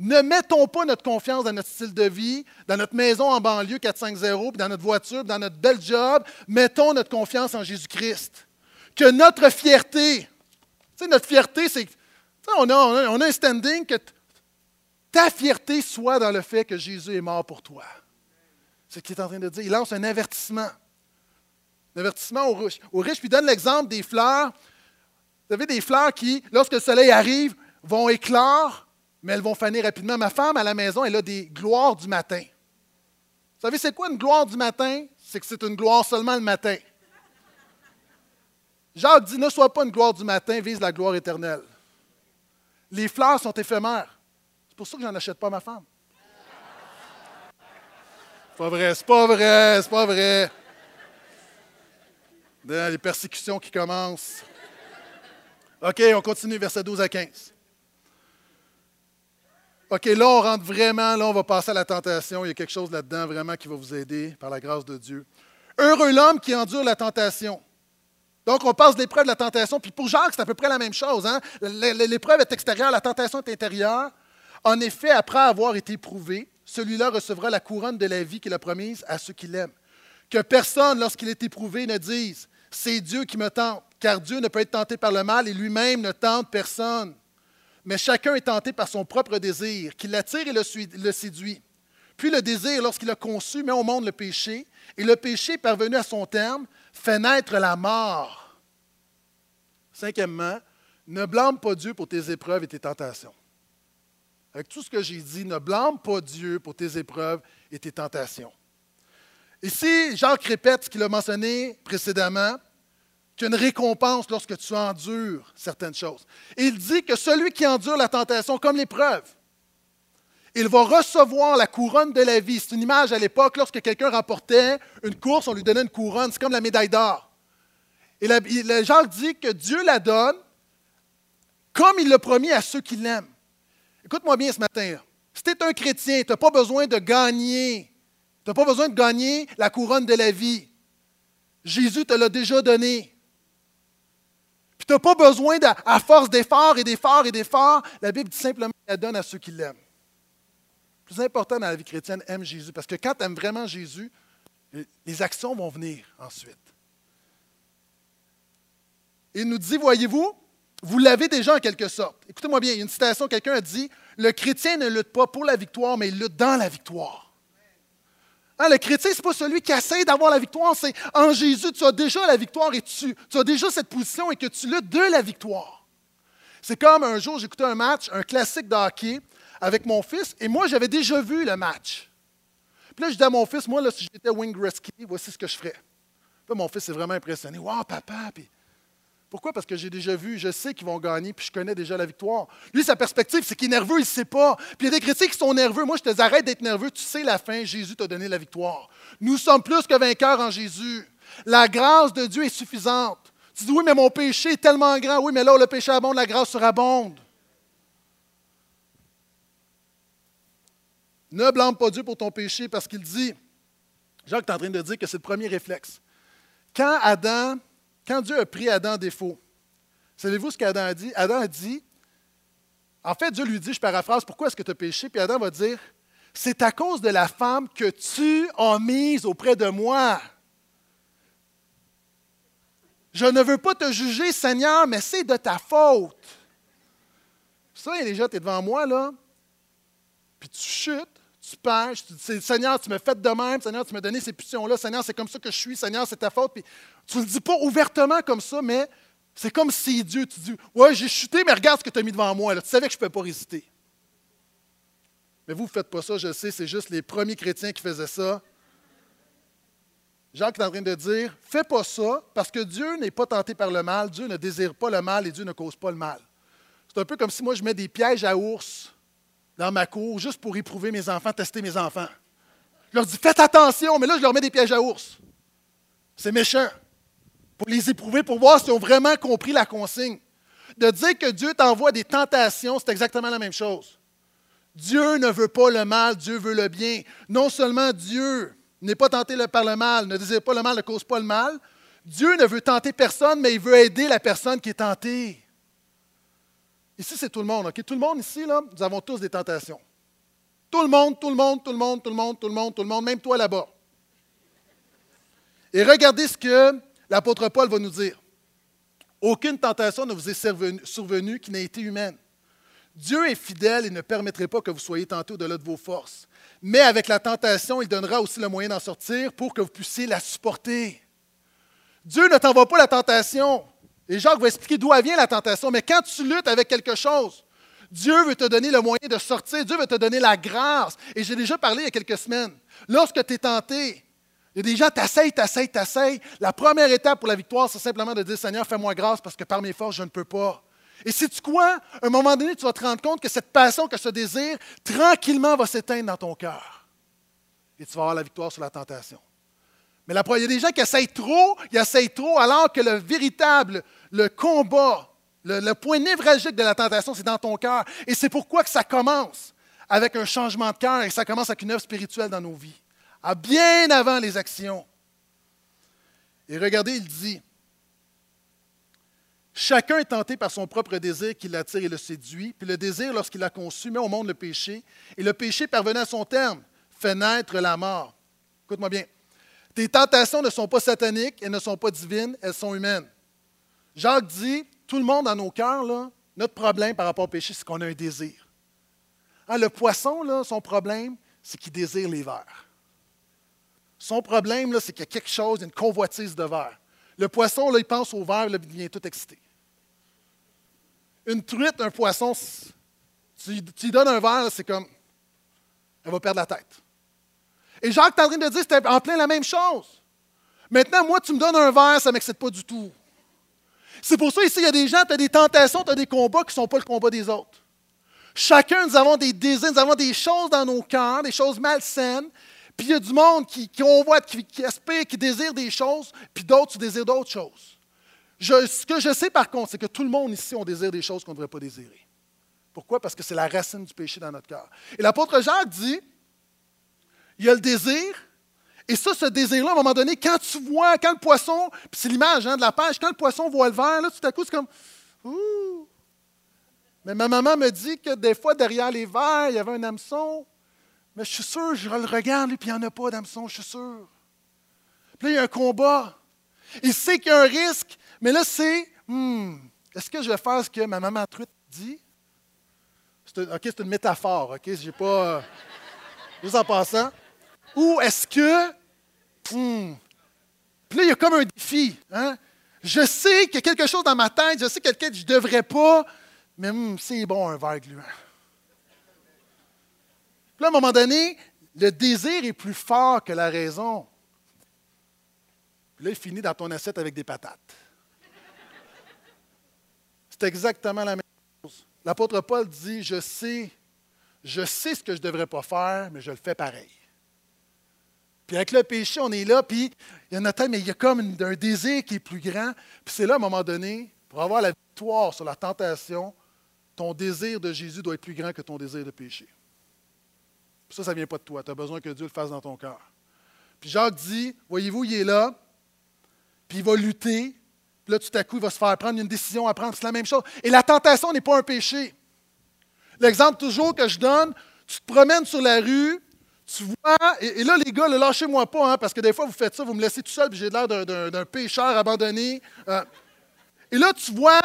Ne mettons pas notre confiance dans notre style de vie, dans notre maison en banlieue 450, puis dans notre voiture, dans notre bel job. Mettons notre confiance en Jésus-Christ. Que notre fierté, tu sais, notre fierté, c'est. On a, on a un standing que ta fierté soit dans le fait que Jésus est mort pour toi. C'est ce qu'il est en train de dire. Il lance un avertissement. Un avertissement aux riches. Aux riches, puis donne l'exemple des fleurs. Vous savez, des fleurs qui, lorsque le soleil arrive, vont éclore, mais elles vont faner rapidement. Ma femme, à la maison, elle a des gloires du matin. Vous savez, c'est quoi une gloire du matin? C'est que c'est une gloire seulement le matin. Jacques dit, ne sois pas une gloire du matin, vise la gloire éternelle. Les fleurs sont éphémères. C'est pour ça que je n'en achète pas à ma femme. C'est pas vrai, c'est pas vrai, c'est pas vrai. Les persécutions qui commencent. OK, on continue, verset 12 à 15. OK, là, on rentre vraiment, là, on va passer à la tentation. Il y a quelque chose là-dedans vraiment qui va vous aider par la grâce de Dieu. Heureux l'homme qui endure la tentation. Donc, on passe l'épreuve de la tentation. Puis pour Jacques, c'est à peu près la même chose. Hein? L'épreuve est extérieure, la tentation est intérieure. En effet, après avoir été prouvé, celui-là recevra la couronne de la vie qu'il a promise à ceux qui l'aiment. Que personne, lorsqu'il est éprouvé, ne dise C'est Dieu qui me tente, car Dieu ne peut être tenté par le mal et lui-même ne tente personne. Mais chacun est tenté par son propre désir, qui l'attire et le séduit. Puis le désir, lorsqu'il a conçu, met au monde le péché, et le péché, parvenu à son terme, fait naître la mort. Cinquièmement, ne blâme pas Dieu pour tes épreuves et tes tentations. Avec tout ce que j'ai dit, ne blâme pas Dieu pour tes épreuves et tes tentations. Ici, Jacques répète ce qu'il a mentionné précédemment, qu'il y a une récompense lorsque tu endures certaines choses. Il dit que celui qui endure la tentation comme l'épreuve, il va recevoir la couronne de la vie. C'est une image à l'époque, lorsque quelqu'un remportait une course, on lui donnait une couronne, c'est comme la médaille d'or. Et Jacques dit que Dieu la donne comme il l'a promis à ceux qui l'aiment. Écoute-moi bien ce matin. Si tu es un chrétien, tu n'as pas besoin de gagner. Tu n'as pas besoin de gagner la couronne de la vie. Jésus te l'a déjà donné. Puis tu n'as pas besoin, à force d'efforts et d'efforts et d'efforts, la Bible dit simplement qu'elle donne à ceux qui l'aiment. Plus important dans la vie chrétienne, aime Jésus. Parce que quand tu aimes vraiment Jésus, les actions vont venir ensuite. Il nous dit, voyez-vous, vous l'avez déjà en quelque sorte. Écoutez-moi bien, il y a une citation, quelqu'un a dit, le chrétien ne lutte pas pour la victoire, mais il lutte dans la victoire. Hein, le chrétien, ce n'est pas celui qui essaie d'avoir la victoire, c'est en Jésus, tu as déjà la victoire et tu, tu as déjà cette position et que tu luttes de la victoire. C'est comme un jour, j'écoutais un match, un classique de avec mon fils, et moi, j'avais déjà vu le match. Puis là, je dis à mon fils, moi, si j'étais Wing Gretzky, voici ce que je ferais. Puis mon fils est vraiment impressionné. Wow, papa! Puis pourquoi? Parce que j'ai déjà vu, je sais qu'ils vont gagner, puis je connais déjà la victoire. Lui, sa perspective, c'est qu'il est nerveux, il ne sait pas. Puis il y a des chrétiens qui sont nerveux. Moi, je te dis, arrête d'être nerveux, tu sais la fin, Jésus t'a donné la victoire. Nous sommes plus que vainqueurs en Jésus. La grâce de Dieu est suffisante. Tu dis, oui, mais mon péché est tellement grand. Oui, mais là où le péché abonde, la grâce surabonde. Ne blâme pas Dieu pour ton péché parce qu'il dit, Jacques est en train de dire que c'est le premier réflexe. Quand Adam quand Dieu a pris Adam en défaut, savez-vous ce qu'Adam a dit? Adam a dit, en fait, Dieu lui dit, je paraphrase, pourquoi est-ce que tu as péché? Puis Adam va dire, c'est à cause de la femme que tu as mise auprès de moi. Je ne veux pas te juger, Seigneur, mais c'est de ta faute. Ça, déjà, tu es devant moi, là, puis tu chutes, tu pêches, tu dis, Seigneur, tu me fais de même, Seigneur, tu m'as donné ces pulsions-là, Seigneur, c'est comme ça que je suis, Seigneur, c'est ta faute. Puis tu ne le dis pas ouvertement comme ça, mais c'est comme si Dieu, tu dis, ouais, j'ai chuté, mais regarde ce que tu as mis devant moi, tu savais que je ne pouvais pas résister. Mais vous ne faites pas ça, je sais, c'est juste les premiers chrétiens qui faisaient ça. Jacques est en train de dire, fais pas ça, parce que Dieu n'est pas tenté par le mal, Dieu ne désire pas le mal et Dieu ne cause pas le mal. C'est un peu comme si moi je mets des pièges à ours dans ma cour juste pour éprouver mes enfants, tester mes enfants. Je leur dis, faites attention, mais là je leur mets des pièges à ours. C'est méchant. Pour les éprouver, pour voir s'ils ont vraiment compris la consigne. De dire que Dieu t'envoie des tentations, c'est exactement la même chose. Dieu ne veut pas le mal, Dieu veut le bien. Non seulement Dieu n'est pas tenté par le mal, ne désire pas le mal, ne cause pas le mal, Dieu ne veut tenter personne, mais il veut aider la personne qui est tentée. Ici, c'est tout le monde. Tout le monde ici, là, nous avons tous des tentations. Tout le monde, tout le monde, tout le monde, tout le monde, tout le monde, tout le monde, même toi là-bas. Et regardez ce que l'apôtre Paul va nous dire. Aucune tentation ne vous est survenue qui n'ait été humaine. Dieu est fidèle et ne permettrait pas que vous soyez tentés au-delà de vos forces. Mais avec la tentation, il donnera aussi le moyen d'en sortir pour que vous puissiez la supporter. Dieu ne t'envoie pas la tentation. Et Jacques va expliquer d'où vient la tentation. Mais quand tu luttes avec quelque chose, Dieu veut te donner le moyen de sortir. Dieu veut te donner la grâce. Et j'ai déjà parlé il y a quelques semaines. Lorsque tu es tenté, il y a des gens, t'essayent, t'essayent, t'essayent. La première étape pour la victoire, c'est simplement de dire Seigneur, fais-moi grâce parce que par mes forces, je ne peux pas. Et si tu crois, à un moment donné, tu vas te rendre compte que cette passion, que ce désir, tranquillement va s'éteindre dans ton cœur. Et tu vas avoir la victoire sur la tentation. Mais il y a des gens qui essayent trop, ils essayent trop, alors que le véritable, le combat, le, point névralgique de la tentation, c'est dans ton cœur. Et c'est pourquoi que ça commence avec un changement de cœur et ça commence avec une œuvre spirituelle dans nos vies, à bien avant les actions. Et regardez, il dit, Chacun est tenté par son propre désir qui l'attire et le séduit, puis le désir, lorsqu'il l'a conçu, met au monde le péché, et le péché, parvenant à son terme, fait naître la mort. Écoute-moi bien. Tes tentations ne sont pas sataniques, elles ne sont pas divines, elles sont humaines. Jacques dit, tout le monde dans nos cœurs, notre problème par rapport au péché, c'est qu'on a un désir. Hein, le poisson, là, son problème, c'est qu'il désire les vers. Son problème, c'est qu'il y a quelque chose, une convoitise de verre. Le poisson, là, il pense au verre, là, il devient tout excité. Une truite, un poisson, tu, lui donnes un verre, c'est comme, elle va perdre la tête. Et Jacques est en train de dire, c'était en plein la même chose. Maintenant, moi, tu me donnes un verre, ça ne m'excite pas du tout. C'est pour ça, ici, il y a des gens, tu as des tentations, tu as des combats qui ne sont pas le combat des autres. Chacun, nous avons des désirs, nous avons des choses dans nos cœurs, des choses malsaines, puis il y a du monde qui, qui aspire, qui désire des choses, puis d'autres qui désirent d'autres choses. ce que je sais par contre, c'est que tout le monde ici, on désire des choses qu'on ne devrait pas désirer. Pourquoi? Parce que c'est la racine du péché dans notre cœur. Et l'apôtre Jacques dit, il y a le désir, et ça, ce désir-là, à un moment donné, quand tu vois, quand le poisson, puis c'est l'image hein, de la pêche, quand le poisson voit le verre, là, tout à coup, c'est comme, ouh. Mais ma maman me dit que des fois, derrière les verres, il y avait un hameçon. Mais je suis sûr, je le regarde, puis il n'y en a pas d'hameçon, je suis sûr. Puis là, il y a un combat. Il sait qu'il y a un risque, mais là, c'est hmm, est-ce que je vais faire ce que ma maman truite dit? OK, c'est une métaphore, OK? J'ai pas. Euh, juste en passant. Ou est-ce que. Hmm, puis là, il y a comme un défi. Hein? Je sais qu'il y a quelque chose dans ma tête, je sais que je ne devrais pas, mais hmm, c'est bon un verre gluant à un moment donné, le désir est plus fort que la raison. Puis là, il finit dans ton assiette avec des patates. C'est exactement la même chose. L'apôtre Paul dit, je sais, je sais ce que je ne devrais pas faire, mais je le fais pareil. Puis avec le péché, on est là, puis il y en a mais il y a comme un désir qui est plus grand. Puis c'est là, à un moment donné, pour avoir la victoire sur la tentation, ton désir de Jésus doit être plus grand que ton désir de péché. Ça, ça ne vient pas de toi. Tu as besoin que Dieu le fasse dans ton cœur. Puis Jacques dit, voyez-vous, il est là, puis il va lutter, puis là, tout à coup, il va se faire prendre une décision à prendre. C'est la même chose. Et la tentation n'est pas un péché. L'exemple toujours que je donne, tu te promènes sur la rue, tu vois, et, là, les gars, lâchez-moi pas, hein, parce que des fois, vous faites ça, vous me laissez tout seul, puis j'ai l'air d'un pécheur abandonné. Euh. et là, tu vois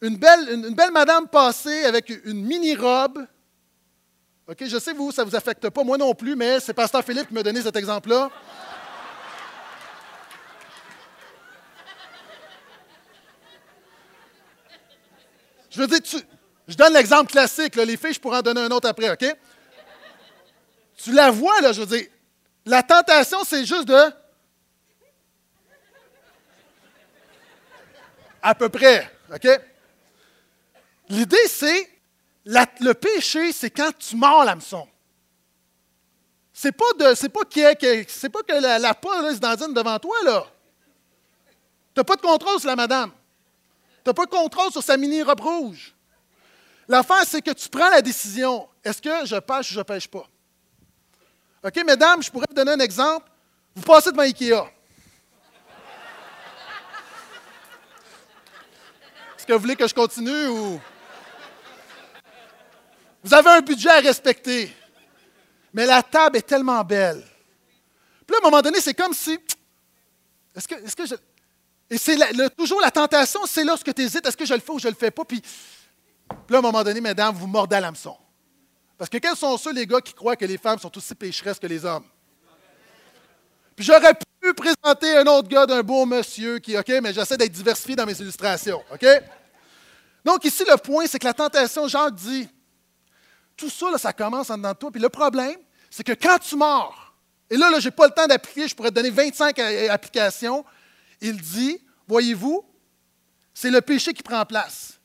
une belle, une belle madame passer avec une mini-robe, OK, je sais, vous, ça ne vous affecte pas, moi non plus, mais c'est Pasteur Philippe qui m'a donné cet exemple-là. Je veux dire, je donne l'exemple classique. les filles, je pourrais en donner un autre après, OK? Tu la vois, là, je veux dire. La tentation, c'est juste de. À peu près, OK? L'idée, c'est. Le péché, c'est quand tu mords l'hameçon. C'est pas de, c'est pas c'est pas que la, la là, se dandine devant toi, là. T'as pas de contrôle sur la madame. T'as pas de contrôle sur sa mini-robe rouge. L'affaire, c'est que tu prends la décision. Est-ce que je pêche ou je pêche pas? OK, mesdames, je pourrais vous donner un exemple. Vous passez devant Ikea. Est-ce que vous voulez que je continue ou? Vous avez un budget à respecter. Mais la table est tellement belle. Puis là, à un moment donné, c'est comme si. Est-ce que, est que je. Et c'est toujours la tentation, c'est lorsque tu hésites, est-ce que je le fais ou je le fais pas? Puis, puis là, à un moment donné, mesdames, vous mordez à l'hameçon. Parce que quels sont ceux, les gars, qui croient que les femmes sont aussi pécheresses que les hommes? Puis j'aurais pu présenter un autre gars d'un beau monsieur qui, OK, mais j'essaie d'être diversifié dans mes illustrations, OK? Donc ici, le point, c'est que la tentation, Jacques dit, tout ça, ça commence en dedans de toi. Puis le problème, c'est que quand tu mords, et là, là je n'ai pas le temps d'appliquer, je pourrais te donner 25 applications, il dit, voyez-vous, c'est le péché qui prend place.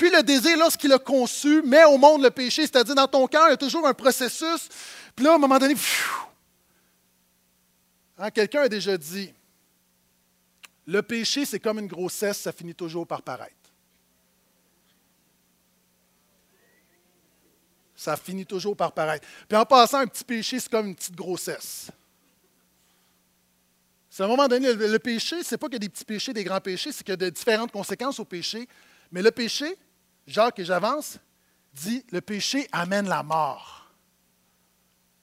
Puis le désir, lorsqu'il a conçu, met au monde le péché, c'est-à-dire dans ton cœur, il y a toujours un processus. Puis là, à un moment donné, hein, quelqu'un a déjà dit, le péché, c'est comme une grossesse, ça finit toujours par paraître. Ça finit toujours par paraître. Puis en passant, un petit péché, c'est comme une petite grossesse. C'est à un moment donné, le, péché, c'est pas a des petits péchés, des grands péchés, c'est qu'il y a de différentes conséquences au péché. Mais le péché, Jacques, et j'avance, dit le péché amène la mort.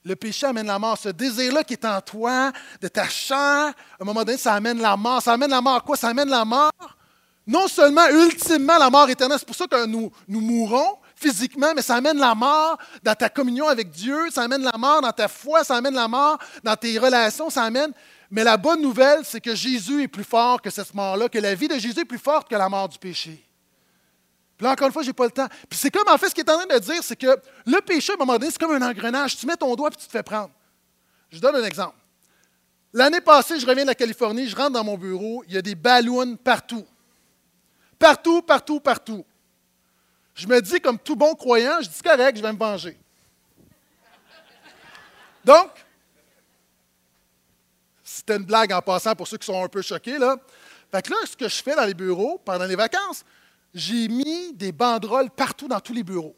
Le péché amène la mort. Ce désir-là qui est en toi, de ta chair, à un moment donné, ça amène la mort. Ça amène la mort quoi? Ça amène la mort. Non seulement, ultimement, la mort éternelle. C'est pour ça que nous, nous mourons physiquement, mais ça amène la mort dans ta communion avec Dieu, ça amène la mort dans ta foi, ça amène la mort dans tes relations, ça amène. Mais la bonne nouvelle, c'est que Jésus est plus fort que cette mort-là, que la vie de Jésus est plus forte que la mort du péché. Puis là, encore une fois, je n'ai pas le temps. Puis c'est comme, en fait, ce qu'il est en train de dire, c'est que le péché, à un moment donné, c'est comme un engrenage. Tu mets ton doigt et tu te fais prendre. Je donne un exemple. L'année passée, je reviens de la Californie, je rentre dans mon bureau, il y a des ballons partout. Partout, partout, partout. Je me dis, comme tout bon croyant, je dis correct, je vais me venger. Donc, c'était une blague en passant pour ceux qui sont un peu choqués, là. Fait que là, ce que je fais dans les bureaux pendant les vacances, j'ai mis des banderoles partout dans tous les bureaux.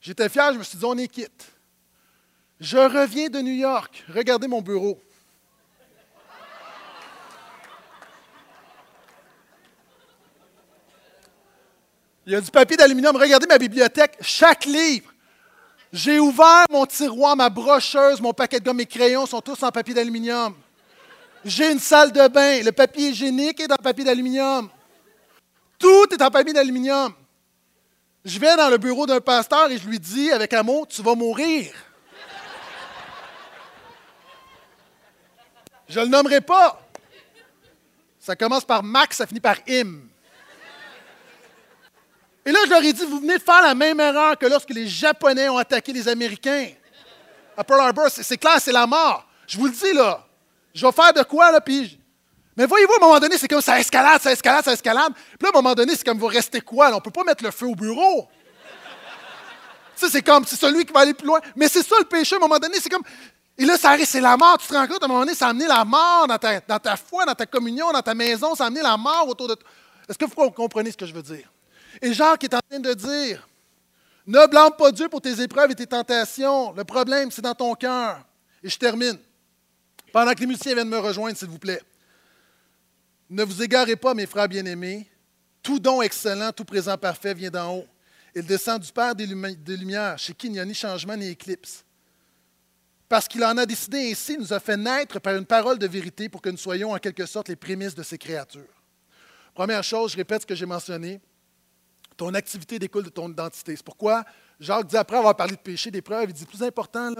J'étais fier, je me suis dit, on est quitte. Je reviens de New York. Regardez mon bureau. Il y a du papier d'aluminium. Regardez ma bibliothèque. Chaque livre. J'ai ouvert mon tiroir, ma brocheuse, mon paquet de gomme, mes crayons sont tous en papier d'aluminium. J'ai une salle de bain. Le papier hygiénique est dans le papier d'aluminium. Tout est en papier d'aluminium. Je vais dans le bureau d'un pasteur et je lui dis avec amour, tu vas mourir. Je le nommerai pas. Ça commence par Max, ça finit par Im. Et là, je leur ai dit, vous venez de faire la même erreur que lorsque les Japonais ont attaqué les Américains. À Pearl Harbor, c'est clair, c'est la mort. Je vous le dis, là. Je vais faire de quoi, là, puis mais voyez-vous, à un moment donné, c'est comme ça escalade, ça escalade, ça escalade. Puis là, à un moment donné, c'est comme vous restez quoi? On ne peut pas mettre le feu au bureau. c'est comme, c'est celui qui va aller plus loin. Mais c'est ça le péché, à un moment donné, c'est comme. Et là, ça c'est la mort. Tu te rends compte, à un moment donné, ça a amené la mort dans ta, dans ta foi, dans ta communion, dans ta maison, ça a amené la mort autour de toi. Est-ce que vous comprenez ce que je veux dire? Et Jacques est en train de dire Ne blâme pas Dieu pour tes épreuves et tes tentations. Le problème, c'est dans ton cœur. Et je termine. Pendant que les musiciens viennent me rejoindre, s'il vous plaît. Ne vous égarez pas, mes frères bien-aimés. Tout don excellent, tout présent parfait vient d'en haut. Il descend du Père des, Lumières, chez qui il n'y a ni changement ni éclipse. Parce qu'il en a décidé ainsi, il nous a fait naître par une parole de vérité pour que nous soyons en quelque sorte les prémices de ses créatures. Première chose, je répète ce que j'ai mentionné. Ton activité découle de ton identité. C'est pourquoi Jacques dit, après avoir parlé de péché, d'épreuve, il dit, le plus important,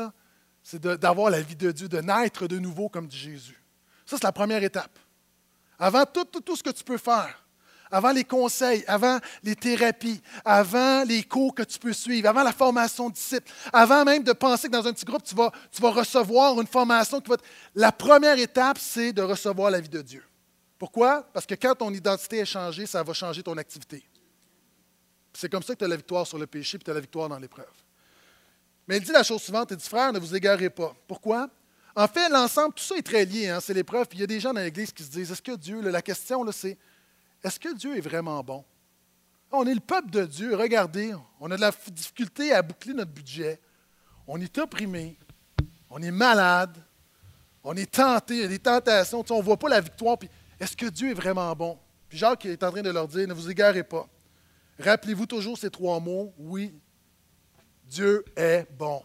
c'est d'avoir la vie de Dieu, de naître de nouveau, comme dit Jésus. Ça, c'est la première étape avant tout, ce que tu peux faire, avant les conseils, avant les thérapies, avant les cours que tu peux suivre, avant la formation de disciples, avant même de penser que dans un petit groupe, tu vas, tu vas recevoir une formation qui va La première étape, c'est de recevoir la vie de Dieu. Pourquoi? Parce que quand ton identité est changée, ça va changer ton activité. C'est comme ça que tu as la victoire sur le péché, puis tu as la victoire dans l'épreuve. Mais il dit la chose suivante, il dit, frère, ne vous égarez pas. Pourquoi? En fait, l'ensemble, tout ça est très lié, hein, c'est l'épreuve. Il y a des gens dans l'Église qui se disent, est-ce que Dieu, la question, c'est, est-ce que Dieu est vraiment bon? On est le peuple de Dieu, regardez, on a de la difficulté à boucler notre budget. On est opprimé, on est malade, on est tenté, il y a des tentations, on ne voit pas la victoire. Est-ce que Dieu est vraiment bon? Puis Jacques est en train de leur dire, ne vous égarez pas. Rappelez-vous toujours ces trois mots, oui, Dieu est bon.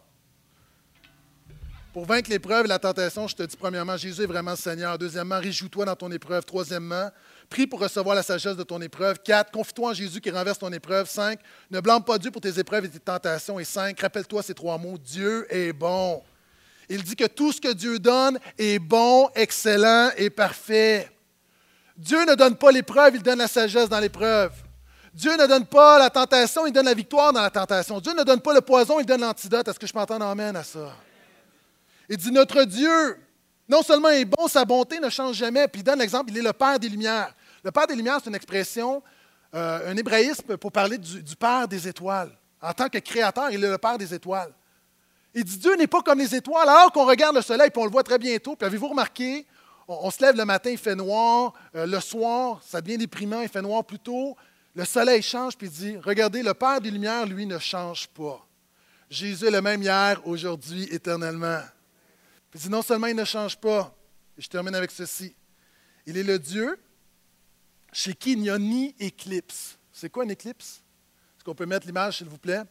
Pour vaincre l'épreuve et la tentation, je te dis premièrement, Jésus est vraiment Seigneur. Deuxièmement, réjouis-toi dans ton épreuve. Troisièmement, prie pour recevoir la sagesse de ton épreuve. Quatre, confie-toi en Jésus qui renverse ton épreuve. Cinq, ne blâme pas Dieu pour tes épreuves et tes tentations. Et cinq, rappelle-toi ces trois mots, Dieu est bon. Il dit que tout ce que Dieu donne est bon, excellent et parfait. Dieu ne donne pas l'épreuve, il donne la sagesse dans l'épreuve. Dieu ne donne pas la tentation, il donne la victoire dans la tentation. Dieu ne donne pas le poison, il donne l'antidote. Est-ce que je m'entends? Amène à ça? Il dit Notre Dieu, non seulement est bon, sa bonté ne change jamais. Puis il donne l'exemple il est le Père des Lumières. Le Père des Lumières, c'est une expression, euh, un hébraïsme pour parler du, Père des étoiles. En tant que créateur, il est le Père des étoiles. Il dit Dieu n'est pas comme les étoiles. Alors qu'on regarde le soleil, puis on le voit très bientôt. Puis avez-vous remarqué, on, se lève le matin, il fait noir. Euh, le soir, ça devient déprimant, il fait noir plus tôt. Le soleil change, puis il dit, regardez, le Père des Lumières, lui, ne change pas. Jésus est le même hier, aujourd'hui, éternellement. Il dit, non seulement il ne change pas, et je termine avec ceci, il est le Dieu chez qui il n'y a ni éclipse. C'est quoi une éclipse? Est-ce qu'on peut mettre l'image, s'il vous plaît?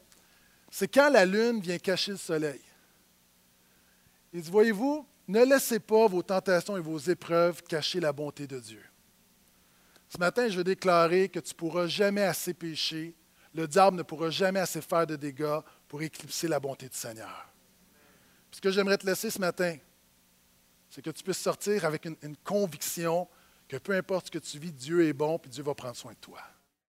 C'est quand la lune vient cacher le soleil. Il dit, voyez-vous, ne laissez pas vos tentations et vos épreuves cacher la bonté de Dieu. Ce matin, je veux déclarer que tu ne pourras jamais assez pécher, le diable ne pourra jamais assez faire de dégâts pour éclipser la bonté du Seigneur. Ce que j'aimerais te laisser ce matin, c'est que tu puisses sortir avec une, conviction que peu importe ce que tu vis, Dieu est bon, et Dieu va prendre soin de toi.